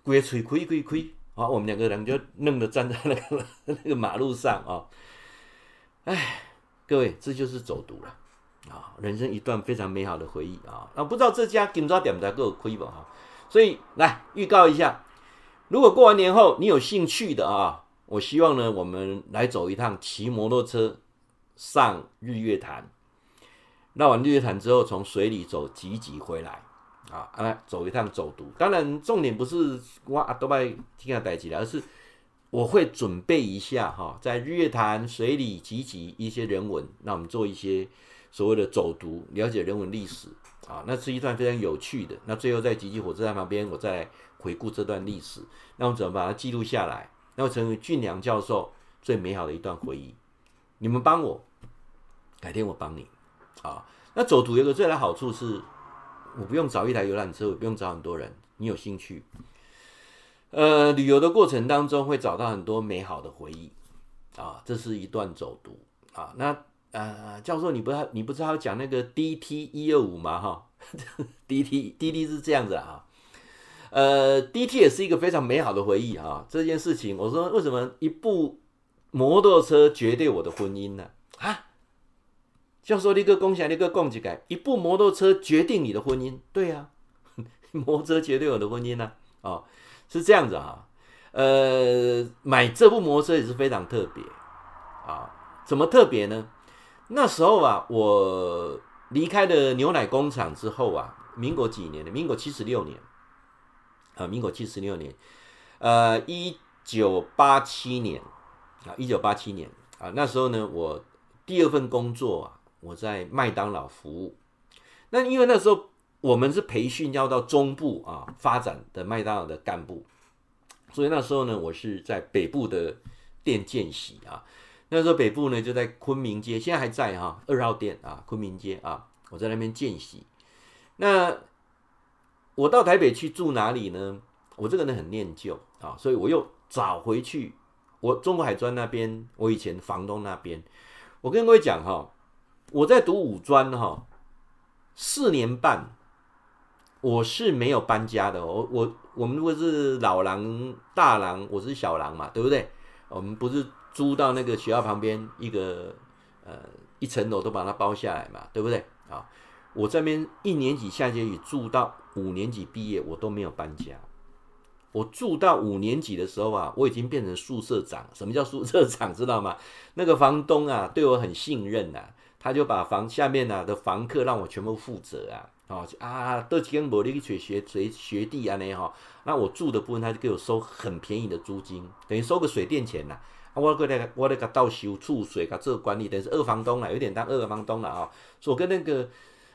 规个嘴开开开，啊，我们两个人就愣的站在那个 那个马路上啊。哎，各位，这就是走读了啊！人生一段非常美好的回忆啊！那不知道这家金抓点在给我亏吧哈？所以来预告一下，如果过完年后你有兴趣的啊，我希望呢，我们来走一趟骑摩托车上日月潭，绕完日月潭之后，从水里走集集回来啊！来走一趟走读。当然，重点不是哇阿多拜听下代志了，而是。我会准备一下哈，在日月潭水里集集一些人文，那我们做一些所谓的走读，了解人文历史啊，那是一段非常有趣的。那最后在集集火车站旁边，我再回顾这段历史，那我怎么把它记录下来？那我成为俊良教授最美好的一段回忆。你们帮我，改天我帮你啊。那走读有个最大好处是，我不用找一台游览车，我不用找很多人，你有兴趣。呃，旅游的过程当中会找到很多美好的回忆啊，这是一段走读啊。那呃，教授，你不要你不知道讲那个 DT 一二五吗？哈，DT DT 是这样子啊。呃，DT 也是一个非常美好的回忆啊。这件事情，我说为什么一部摩托车决定我的婚姻呢？啊，教授，你个共享，你个共几改，一部摩托车决定你的婚姻？对呀、啊，摩托车决定我的婚姻呢？啊。是这样子啊，呃，买这部摩托车也是非常特别啊。怎么特别呢？那时候啊，我离开了牛奶工厂之后啊，民国几年的？民国七十六年啊，民国七十六年，呃，一九八七年啊，一九八七年啊，那时候呢，我第二份工作啊，我在麦当劳服务。那因为那时候。我们是培训要到中部啊发展的麦当劳的干部，所以那时候呢，我是在北部的店见习啊。那时候北部呢就在昆明街，现在还在哈、二号店啊，昆明街啊，我在那边见习。那我到台北去住哪里呢？我这个人很念旧啊，所以我又找回去我中国海专那边，我以前房东那边。我跟各位讲哈，我在读五专哈，四年半。我是没有搬家的，我我我们如果是老狼大狼，我是小狼嘛，对不对？我们不是租到那个学校旁边一个呃一层楼都把它包下来嘛，对不对？啊，我这边一年级下学期住到五年级毕业，我都没有搬家。我住到五年级的时候啊，我已经变成宿舍长。什么叫宿舍长？知道吗？那个房东啊，对我很信任呐、啊，他就把房下面啊的房客让我全部负责啊。哦啊，都几间无你去学学学弟安尼哈，那我住的部分他就给我收很便宜的租金，等于收个水电钱呐。啊，我过来我来个倒修储水，个管理，等于是二房东了，有点当二房东了啊。所以我跟那个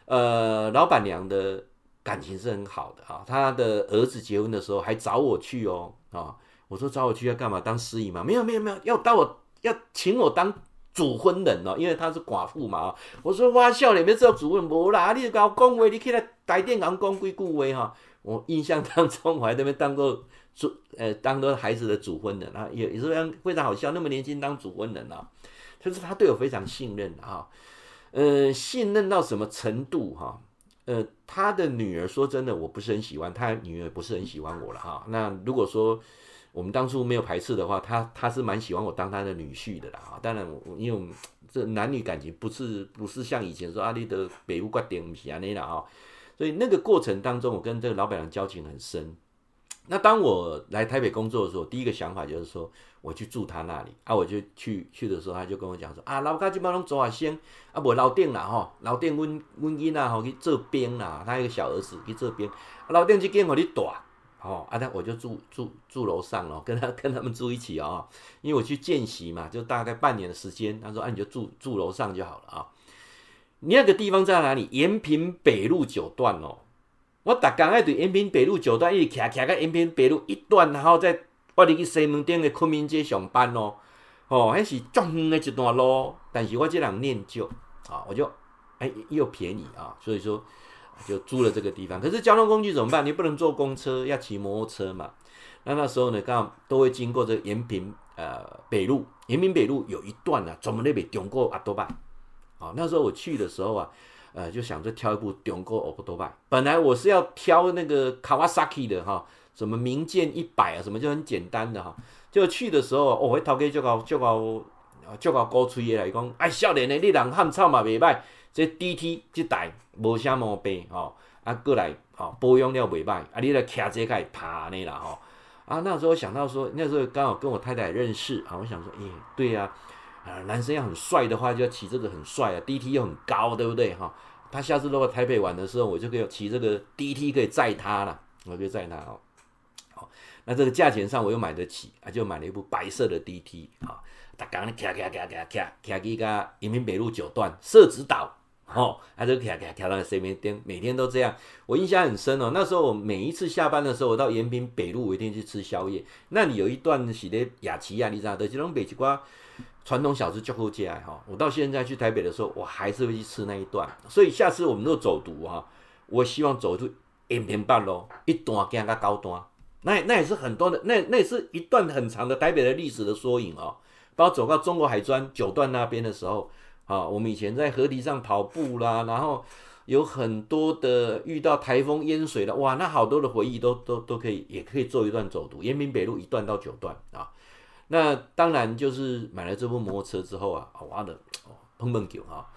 呃老板娘的感情是很好的啊。他的儿子结婚的时候还找我去哦啊，我说找我去要干嘛？当司仪吗？没有没有没有，要当我要请我当。主婚人哦，因为她是寡妇嘛。我说哇，笑脸没知道主婚无啦，你搞恭维，你起来台电讲讲几句话哈，我印象当中我还在那边当过主，呃，当过孩子的主婚人啊，也也是非常非常好笑，那么年轻当主婚人啊，就是他对我非常信任啊，呃，信任到什么程度哈？呃，他的女儿说真的，我不是很喜欢，他女儿不是很喜欢我了哈。那如果说我们当初没有排斥的话，他他是蛮喜欢我当他的女婿的啦啊。当然我，因为 这男女感情不是不是像以前说阿里的北屋挂顶不是安尼啦哈。所以那个过程当中，我跟这个老板娘交情很深。那当我来台北工作的时候，第一个想法就是说。我去住他那里啊，我就去去的时候，他就跟我讲说啊，老家这边拢做下先啊，无楼顶啦吼，老店阮阮囡仔吼去做兵啦，他一个小儿子去做兵，楼顶这间我你住，哦啊，那我就住住住楼上咯，跟他跟他们住一起啊，因为我去见习嘛，就大概半年的时间，他说啊，你就住住楼上就好了啊。你那个地方在哪里？延平北路九段哦，我逐工爱对延平北路九段一直骑骑个延平北路一段，然后再。我伫去西门町的昆明街上班哦，哦，还是足远的一段路，但是我这人念旧啊，我就哎又便宜啊，所以说就租了这个地方。可是交通工具怎么办？你不能坐公车，要骑摩托车嘛。那那时候呢，刚好都会经过这延平呃北路，延平北路有一段啊，专门那边中国阿多拜。啊，那时候我去的时候啊，呃，就想着挑一部中国阿多拜。本来我是要挑那个 Kawasaki 的哈。什么名剑一百啊，什么就很简单的哈。就去的时候，哦，我头家就搞就搞就搞高吹的来讲，哎，少年的你人汉草嘛袂歹，这 D T 这台无啥毛病哦，啊，过来哦，保养了袂歹，啊，你来骑这个爬呢啦吼，啊，那时候想到说，那时候刚好跟我太太认识啊，我想说，哎，对呀，啊，男生要很帅的话，就要骑这个很帅啊，D T 又很高，对不对哈？他下次如果台北玩的时候，我就可以骑这个 D T 可以载他了，我就载他哦。那这个价钱上我又买得起啊，就买了一部白色的 DT 啊，他刚刚骑骑骑骑骑骑去个人民北路九段社子岛，哦，啊，就骑骑骑到西门町，每天都这样，我印象很深哦。那时候我每一次下班的时候，我到延平北路，我一定去吃宵夜。那里有一段是的雅琪啊，你知道的，这种北极瓜传统小吃就好吃哈。我到现在去台北的时候，我还是会去吃那一段。所以下次我们若走读哈，我希望走出延平半路一段行到高端。那那也是很多的，那那也是一段很长的台北的历史的缩影哦。包括走到中国海专九段那边的时候，啊，我们以前在河堤上跑步啦，然后有很多的遇到台风淹水的，哇，那好多的回忆都都都可以，也可以做一段走读。延平北路一段到九段啊，那当然就是买了这部摩托车之后啊，哇的哦，碰碰球哈，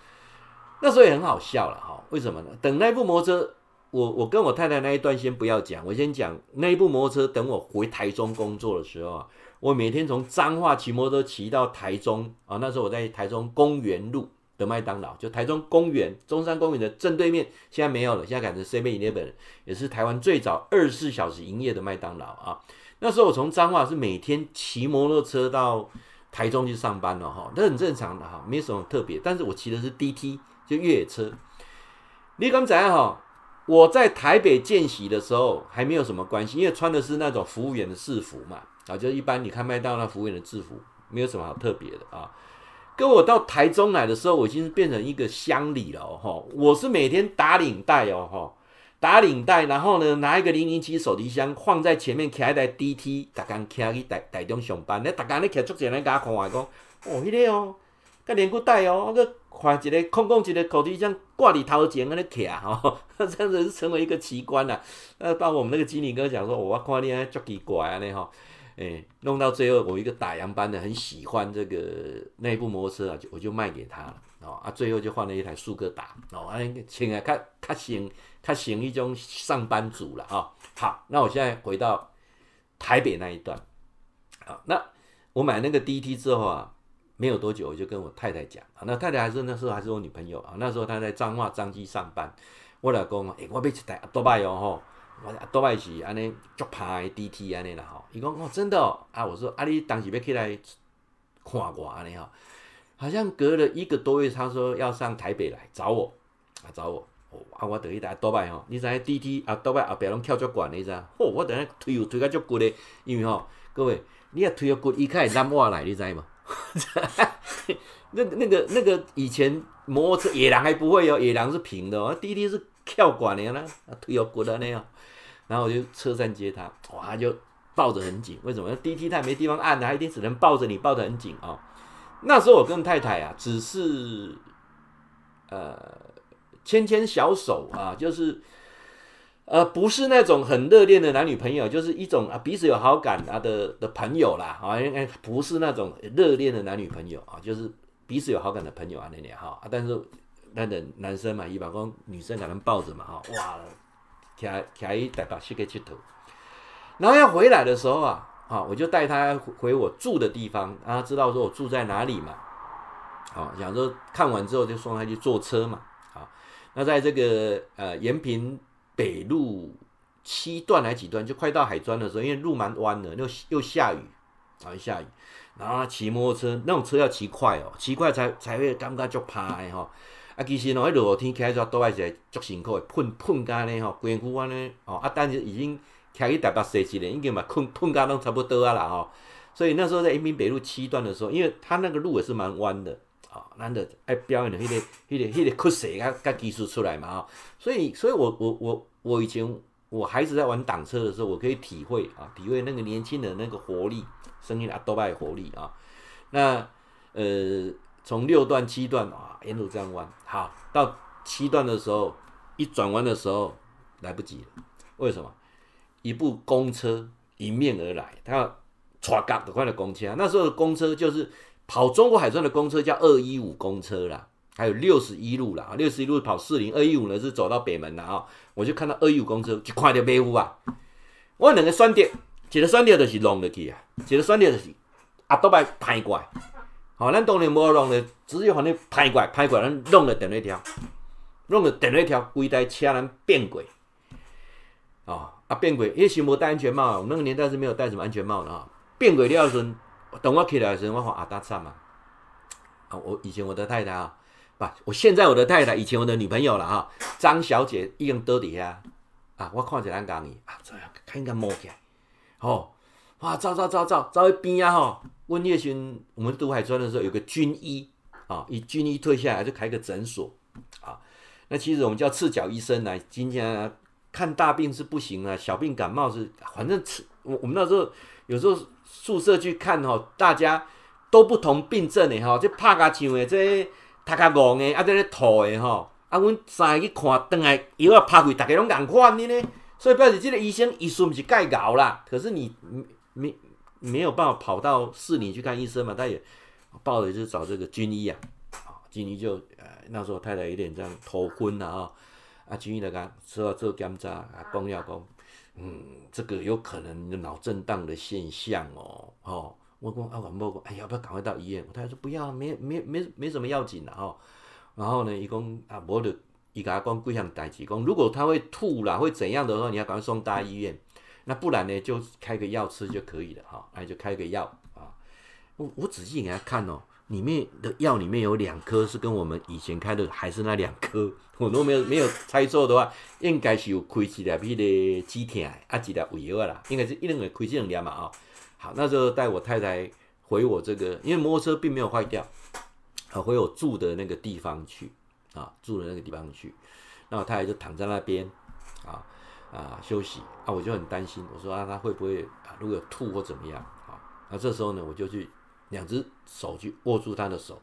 那时候也很好笑了哈。为什么呢？等那部摩托车。我我跟我太太那一段先不要讲，我先讲那一部摩托车。等我回台中工作的时候啊，我每天从彰化骑摩托车骑到台中啊。那时候我在台中公园路的麦当劳，就台中公园中山公园的正对面，现在没有了，现在改成 Seven Eleven，也是台湾最早二十四小时营业的麦当劳啊。那时候我从彰化是每天骑摩托车到台中去上班了哈，这很正常的哈，没什么特别。但是我骑的是 DT，就越野车。你刚才哈。我在台北见习的时候还没有什么关系，因为穿的是那种服务员的制服嘛，啊，就是一般你看麦当劳服务员的制服，没有什么好特别的啊。跟我到台中来的时候，我已经是变成一个乡里了哦，我是每天打领带哦，哈，打领带，然后呢拿一个零零七手提箱放在前面，开一台 DT，大家开去台台中上班，那大家你开足钱来给他看，我讲哦，迄个哦。个连裤带哦，个换一个空空一个口提箱挂你头前，安尼徛哈，这样子是成为一个奇观了。那到我们那个经理跟我讲说，我看你安足奇怪安尼哈，诶，弄到最后我一个打烊班的很喜欢这个那部摩托车啊，就我就卖给他了哦，啊，最后就换了一台速克达哦，安请啊，较较像较像一种上班族了啊。好，那我现在回到台北那一段，好，那我买那个 DT 之后啊。没有多久，我就跟我太太讲啊，那太太还是那时候还是我女朋友啊。那时候她在彰化彰基上班，我老公啊，诶、欸，我买一台阿多拜哦吼，我阿多拜是安尼足派 DT 安尼啦吼。伊讲哦，真的哦啊，我说啊，你当时要起来看我安尼吼，好像隔了一个多月，他说要上台北来找我啊，找我哦啊，我等于台多拜吼，你知影 DT 阿多拜后壁拢翘足悬，你知啊？哦，我等下推又推个足骨的，因为吼各位，你若推个骨，伊开始揽我来，你知吗？那那个那个以前摩托车野狼还不会哦，野狼是平的哦，滴滴是跳管的呢，腿要滚的那样。然后我就车站接他，哇，就抱着很紧。为什么？滴滴他没地方按，他一定只能抱着你，抱得很紧、哦。那时候我跟太太啊，只是呃牵牵小手啊，就是。呃，不是那种很热恋的男女朋友，就是一种啊彼此有好感啊的的朋友啦，啊，应该不是那种热恋的男女朋友啊，就是彼此有好感的朋友啊那里哈，但是那等男生嘛，一般光女生可能抱着嘛哈，哇，开开带把膝盖去头，然后要回来的时候啊，啊，我就带他回我住的地方，让他知道说我住在哪里嘛，好，想说看完之后就送他去坐车嘛，好，那在这个呃延平。北路七段还几段，就快到海专的时候，因为路蛮弯的，又又下雨，啊，下雨，然后骑摩托车，那种车要骑快哦，骑快才才会感觉足怕的吼。啊，其实哦，迄落雨天开车都还是足辛苦的，喷喷干呢吼，规躯安尼哦，啊，但是已经开去台北市区了，已经嘛喷喷干拢差不多啊啦吼。所以那时候在延平北路七段的时候，因为他那个路也是蛮弯的。啊，难得爱表演的迄个、迄个、迄个酷势啊，甲技术出来嘛啊，所以，所以我、我、我、我以前我孩子在玩挡车的时候，我可以体会啊，体会那个年轻人那个活力，声音啊，多摆活力啊。那呃，从六段、七段啊，沿路这样弯，好，到七段的时候，一转弯的时候来不及了，为什么？一部公车迎面而来，它要唰嘎的快的公车，那时候的公车就是。跑中国海专的公车叫二一五公车啦，还有六十一路啦，六十一路跑四零，二一五呢是走到北门啦啊，我就看到二一五公车就快点背负啊，我两个双点，一个双点就是弄落去啊，一个双点就是啊都摆拍过来，好，咱当然无弄的，只有反正拍过来拍过来，咱弄了电一条，弄了电一条，规台车咱变轨，哦啊变轨，迄时无戴安全帽，我那个年代是没有戴什么安全帽的啊，变轨了时。等我起来的时候，我说啊，大惨嘛！啊，我以前我的太太啊，不，我现在我的太太，以前我的女朋友了哈，张小姐已经倒底下啊，我看着咱讲伊啊，这样看看摸起来，哦，哇，走走走走走一边啊吼！温叶勋，我们读海专的时候有个军医啊，一军医退下来就开个诊所啊，那其实我们叫赤脚医生来，今天看大病是不行啊，小病感冒是，反正我我们那时候有时候。宿舍去看吼，大家都不同病症的吼，这拍甲像的，这头壳戆的，啊，这咧吐的吼，啊，阮三个去看，转来药啊拍开，大家拢共款的呢。所以表示这个医生医术不是盖搞啦，可是你没没有办法跑到市里去看医生嘛？他也报的就是找这个军医啊，啊，军医就呃那时候太太有点这样头昏了啊，啊，军医来讲说要做检查，啊，讲要讲。嗯，这个有可能脑震荡的现象哦。哦，我讲啊，我讲，哎，要不要赶快到医院？我太太说不要，没没没没什么要紧的哈。然后呢，伊讲啊，我的，伊甲我讲几项代志，讲如果他会吐啦，会怎样的话，你要赶快送大医院。那不然呢，就开个药吃就可以了哈。那就开个药啊。我我仔细给他看哦。里面的药里面有两颗是跟我们以前开的还是那两颗，我如果没有没有猜错的话，应该是有开一粒迄个止痛啊，一粒胃药啦，应该是一两个开这两粒嘛啊。好，那时候带我太太回我这个，因为摩托车并没有坏掉，啊，回我住的那个地方去啊，住的那个地方去，那我太太就躺在那边啊啊休息啊，我就很担心，我说啊，他会不会啊，如果有吐或怎么样啊？那这时候呢，我就去。两只手去握住他的手，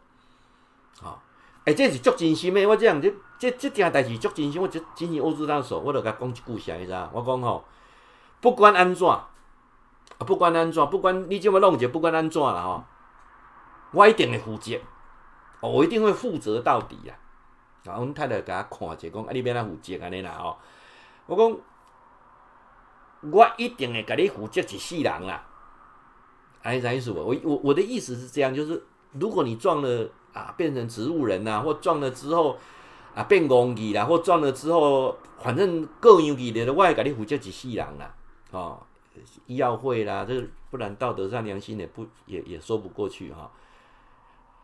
好，哎，这是足真心的。我这样，这这这件代志足真心，我就紧紧握住他的手，我就甲讲一句啥意思啊？我讲吼，不管安怎，啊，不管安怎，不管你怎么弄，就不管安怎啦吼，我一定会负责，我一定会负责到底呀。然后阮太太甲我看者，讲啊，你免来负责安尼啦吼。我讲，我一定会甲你负责一世人啦。哎，啥意思？我我我的意思是这样，就是如果你撞了啊，变成植物人呐、或撞了之后啊变公鸡啦，或撞了之后，反正各样子的，我也给你负责一世人啦，哦，医药费啦，这不然道德上良心也不也也说不过去哈、哦。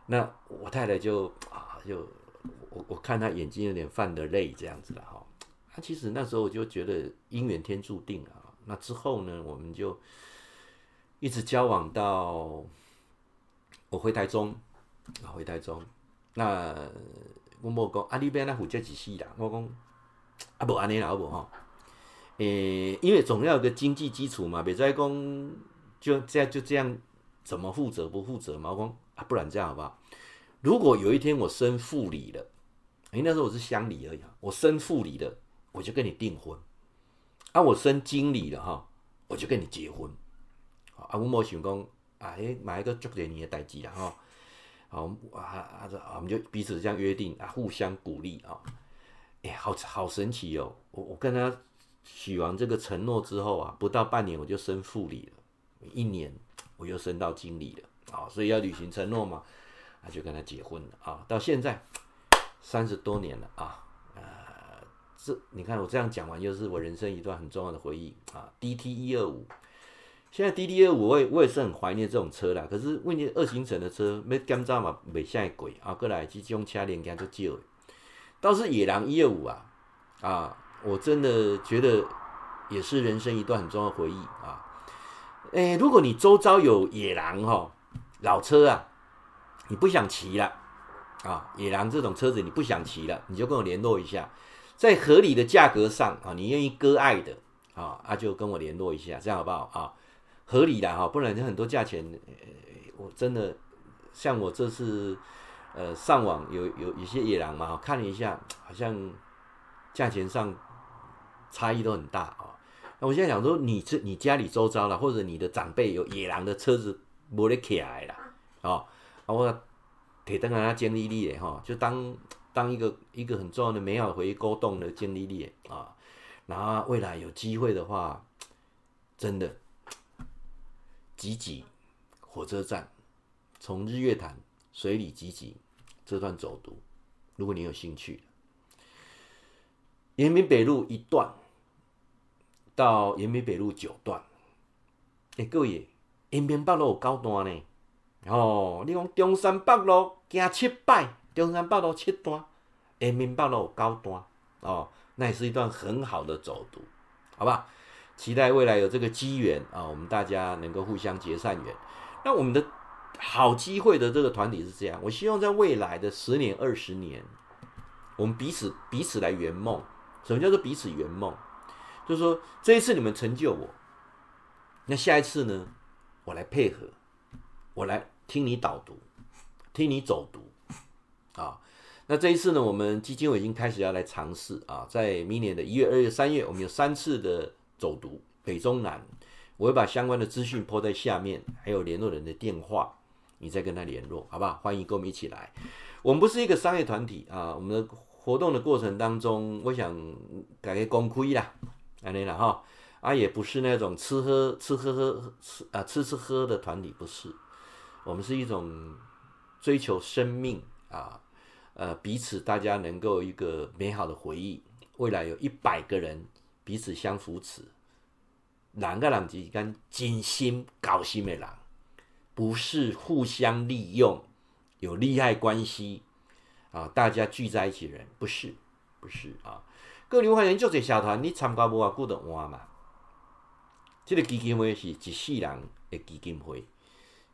那我太太就啊，就我我看她眼睛有点泛的泪，这样子了哈。她、其实那时候我就觉得姻缘天注定啊。那之后呢，我们就。一直交往到我回台中，啊，回台中，那我某讲啊，你边那负责几细啦？我讲啊，不安尼啦，好不吼？诶、因为总要有个经济基础嘛，别再讲就这样就这样，怎么负责不负责嘛？我讲啊，不然这样好不好？如果有一天我升副理了，诶、那时候我是乡里而已，我升副理了，我就跟你订婚。啊，我升经理了哈，我就跟你结婚。啊，我冇想讲，啊，诶，买一个祝年你的代志啦哈。好，啊啊，我们就彼此这样约定啊，互相鼓励啊。哎、好好神奇哦！我我跟他许完这个承诺之后啊，不到半年我就升副理了，一年我又升到经理了啊。所以要履行承诺嘛，啊，就跟他结婚了啊。到现在三十多年了啊。这你看我这样讲完，又是我人生一段很重要的回忆啊！DT 一二五，现在 DT 二五，我也我也是很怀念这种车啦。可是问题二行程的车没干燥嘛，没下贵啊，过来这种车连干就旧。倒是野狼一二五啊啊，我真的觉得也是人生一段很重要的回忆啊。诶，如果你周遭有野狼哈，老车啊，你不想骑了啊，野狼这种车子你不想骑了，你就跟我联络一下。在合理的价格上啊，你愿意割爱的啊，啊就跟我联络一下，这样好不好啊？合理的哈，不然很多价钱，我真的像我这次呃上网有有一些野狼嘛，看了一下，好像价钱上差异都很大啊。那我现在想说，你这你家里周遭了，或者你的长辈有野狼的车子没得骑来了啊，我铁灯啊，建立立的哈，就当。当一个一个很重要的美好回忆勾动的建立力啊，然后未来有机会的话，真的，挤挤火车站从日月潭水里挤挤这段走读，如果你有兴趣，延平北路一段到延平北路九段，哎，各位，延平北路有九段呢，哦，你讲中山北路行七摆。中山北路七段，人民北路九段，哦，那也是一段很好的走读，好吧？期待未来有这个机缘啊，我们大家能够互相结善缘。那我们的好机会的这个团体是这样，我希望在未来的十年、二十年，我们彼此彼此来圆梦。什么叫做彼此圆梦？就是说这一次你们成就我，那下一次呢，我来配合，我来听你导读，听你走读。啊，那这一次呢，我们基金会已经开始要来尝试啊，在明年的一月、二月、三月，我们有三次的走读北中南，我会把相关的资讯铺在下面，还有联络人的电话，你再跟他联络，好不好？欢迎跟我们一起来。我们不是一个商业团体啊，我们的活动的过程当中，我想改个公开啦，安尼啦哈，啊，也不是那种吃喝吃喝喝吃啊吃吃喝的团体，不是，我们是一种追求生命啊。呃，彼此大家能够一个美好的回忆，未来有一百个人彼此相扶持，两个人之间真心交心的人，不是互相利用，有利害关系啊，大家聚在一起的人，不是，不是啊。各位欢迎就这社团，你参加无偌久就换嘛。这个基金会是一世人的基金会，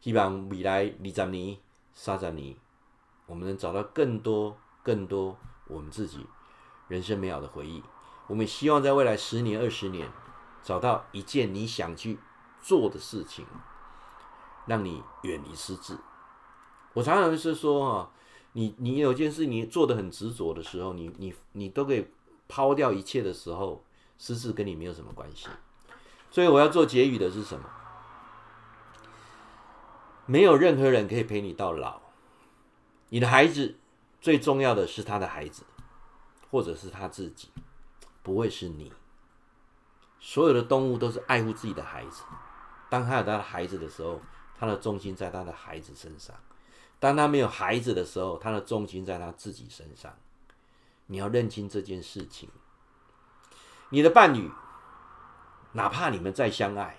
希望未来二十年、三十年。我们能找到更多、更多我们自己人生美好的回忆。我们希望在未来十年、二十年，找到一件你想去做的事情，让你远离失智。我常常是说啊，你你有件事你做的很执着的时候，你你你都可以抛掉一切的时候，失智跟你没有什么关系。所以我要做结语的是什么？没有任何人可以陪你到老。你的孩子最重要的是他的孩子，或者是他自己，不会是你。所有的动物都是爱护自己的孩子。当他有他的孩子的时候，他的重心在他的孩子身上；当他没有孩子的时候，他的重心在他自己身上。你要认清这件事情。你的伴侣，哪怕你们再相爱，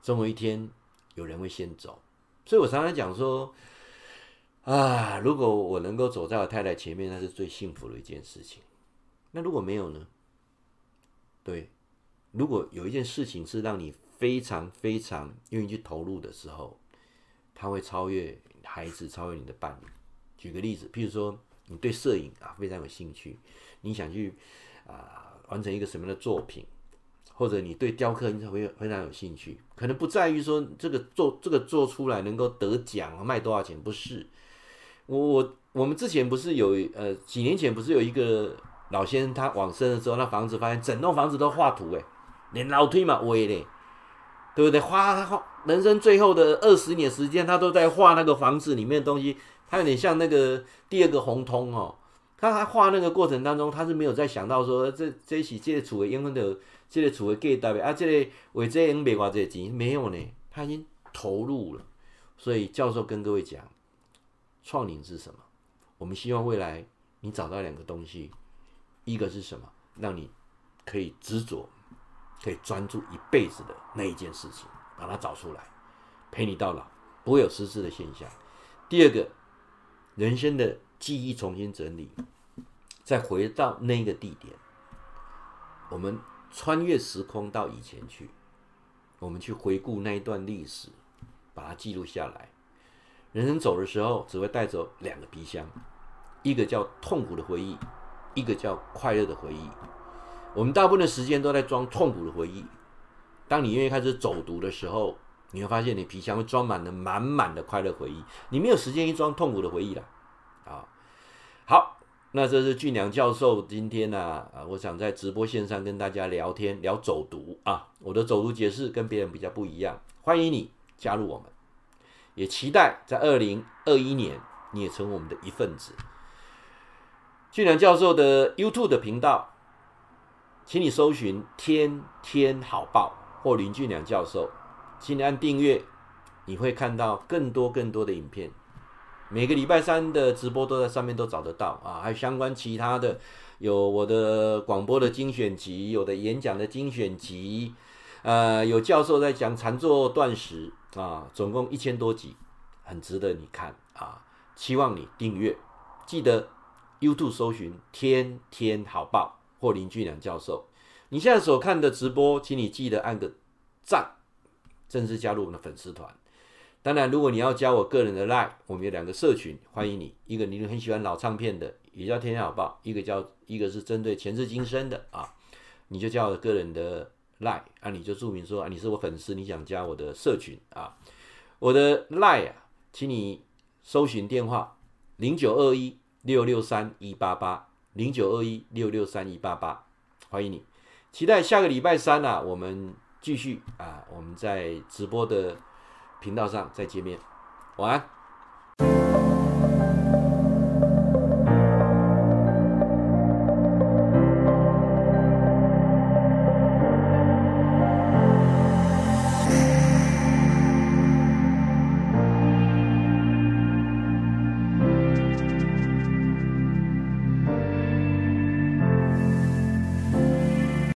总有一天有人会先走。所以我常常讲说。啊，如果我能够走在我太太前面，那是最幸福的一件事情。那如果没有呢？对，如果有一件事情是让你非常非常愿意去投入的时候，它会超越孩子，超越你的伴侣。举个例子，譬如说你对摄影啊非常有兴趣，你想去啊完成一个什么样的作品，或者你对雕刻你会非常有兴趣，可能不在于说这个做这个做出来能够得奖啊卖多少钱，不是。我我我们之前不是有呃几年前不是有一个老先生他往生的时候，那房子发现整栋房子都画图诶，连楼梯嘛歪嘞，对不对？画画人生最后的二十年时间，他都在画那个房子里面的东西。他有点像那个第二个红通哦，他他画那个过程当中，他是没有在想到说这这是这个厝的英文的这个厝的价代表啊，这个为这应卖偌济钱没有呢？他已经投入了。所以教授跟各位讲，创领是什么？我们希望未来你找到两个东西，一个是什么？让你可以执着，可以专注一辈子的那一件事情，把它找出来，陪你到老，不会有失智的现象。第二个。人生的记忆重新整理，再回到那个地点，我们穿越时空到以前去，我们去回顾那一段历史，把它记录下来。人生走的时候，只会带走两个皮箱，一个叫痛苦的回忆，一个叫快乐的回忆。我们大部分的时间都在装痛苦的回忆。当你愿意开始走读的时候，你会发现，你皮箱会装满了满满的快乐回忆，你没有时间去装痛苦的回忆了。啊，好，那这是俊良教授今天呢，我想在直播线上跟大家聊天，聊走读啊，我的走读解释跟别人比较不一样，欢迎你加入我们，也期待在二零二一年你也成为我们的一份子。俊良教授的 YouTube 的频道，请你搜寻“天天好报”或林俊良教授。请你按订阅，你会看到更多更多的影片。每个礼拜三的直播都在上面都找得到啊，还有相关其他的，有我的广播的精选集，有的演讲的精选集，呃，有教授在讲禅坐断食啊，总共一千多集，很值得你看啊。期望你订阅，记得 YouTube 搜寻“天天好报”或林俊良教授。你现在所看的直播，请你记得按个赞。正式加入我们的粉丝团。当然，如果你要加我个人的 Line，我们有两个社群，欢迎你。一个你很喜欢老唱片的，也叫天天好报；一个叫一个是针对前世今生的啊，你就加我个人的 lie 啊，你就注明说啊，你是我粉丝，你想加我的社群啊。我的 lie 啊，请你搜寻电话零九二一六六三一八八零九二一六六三一八八，欢迎你。期待下个礼拜三啊，我们。继续啊，我们在直播的频道上再见面，晚安。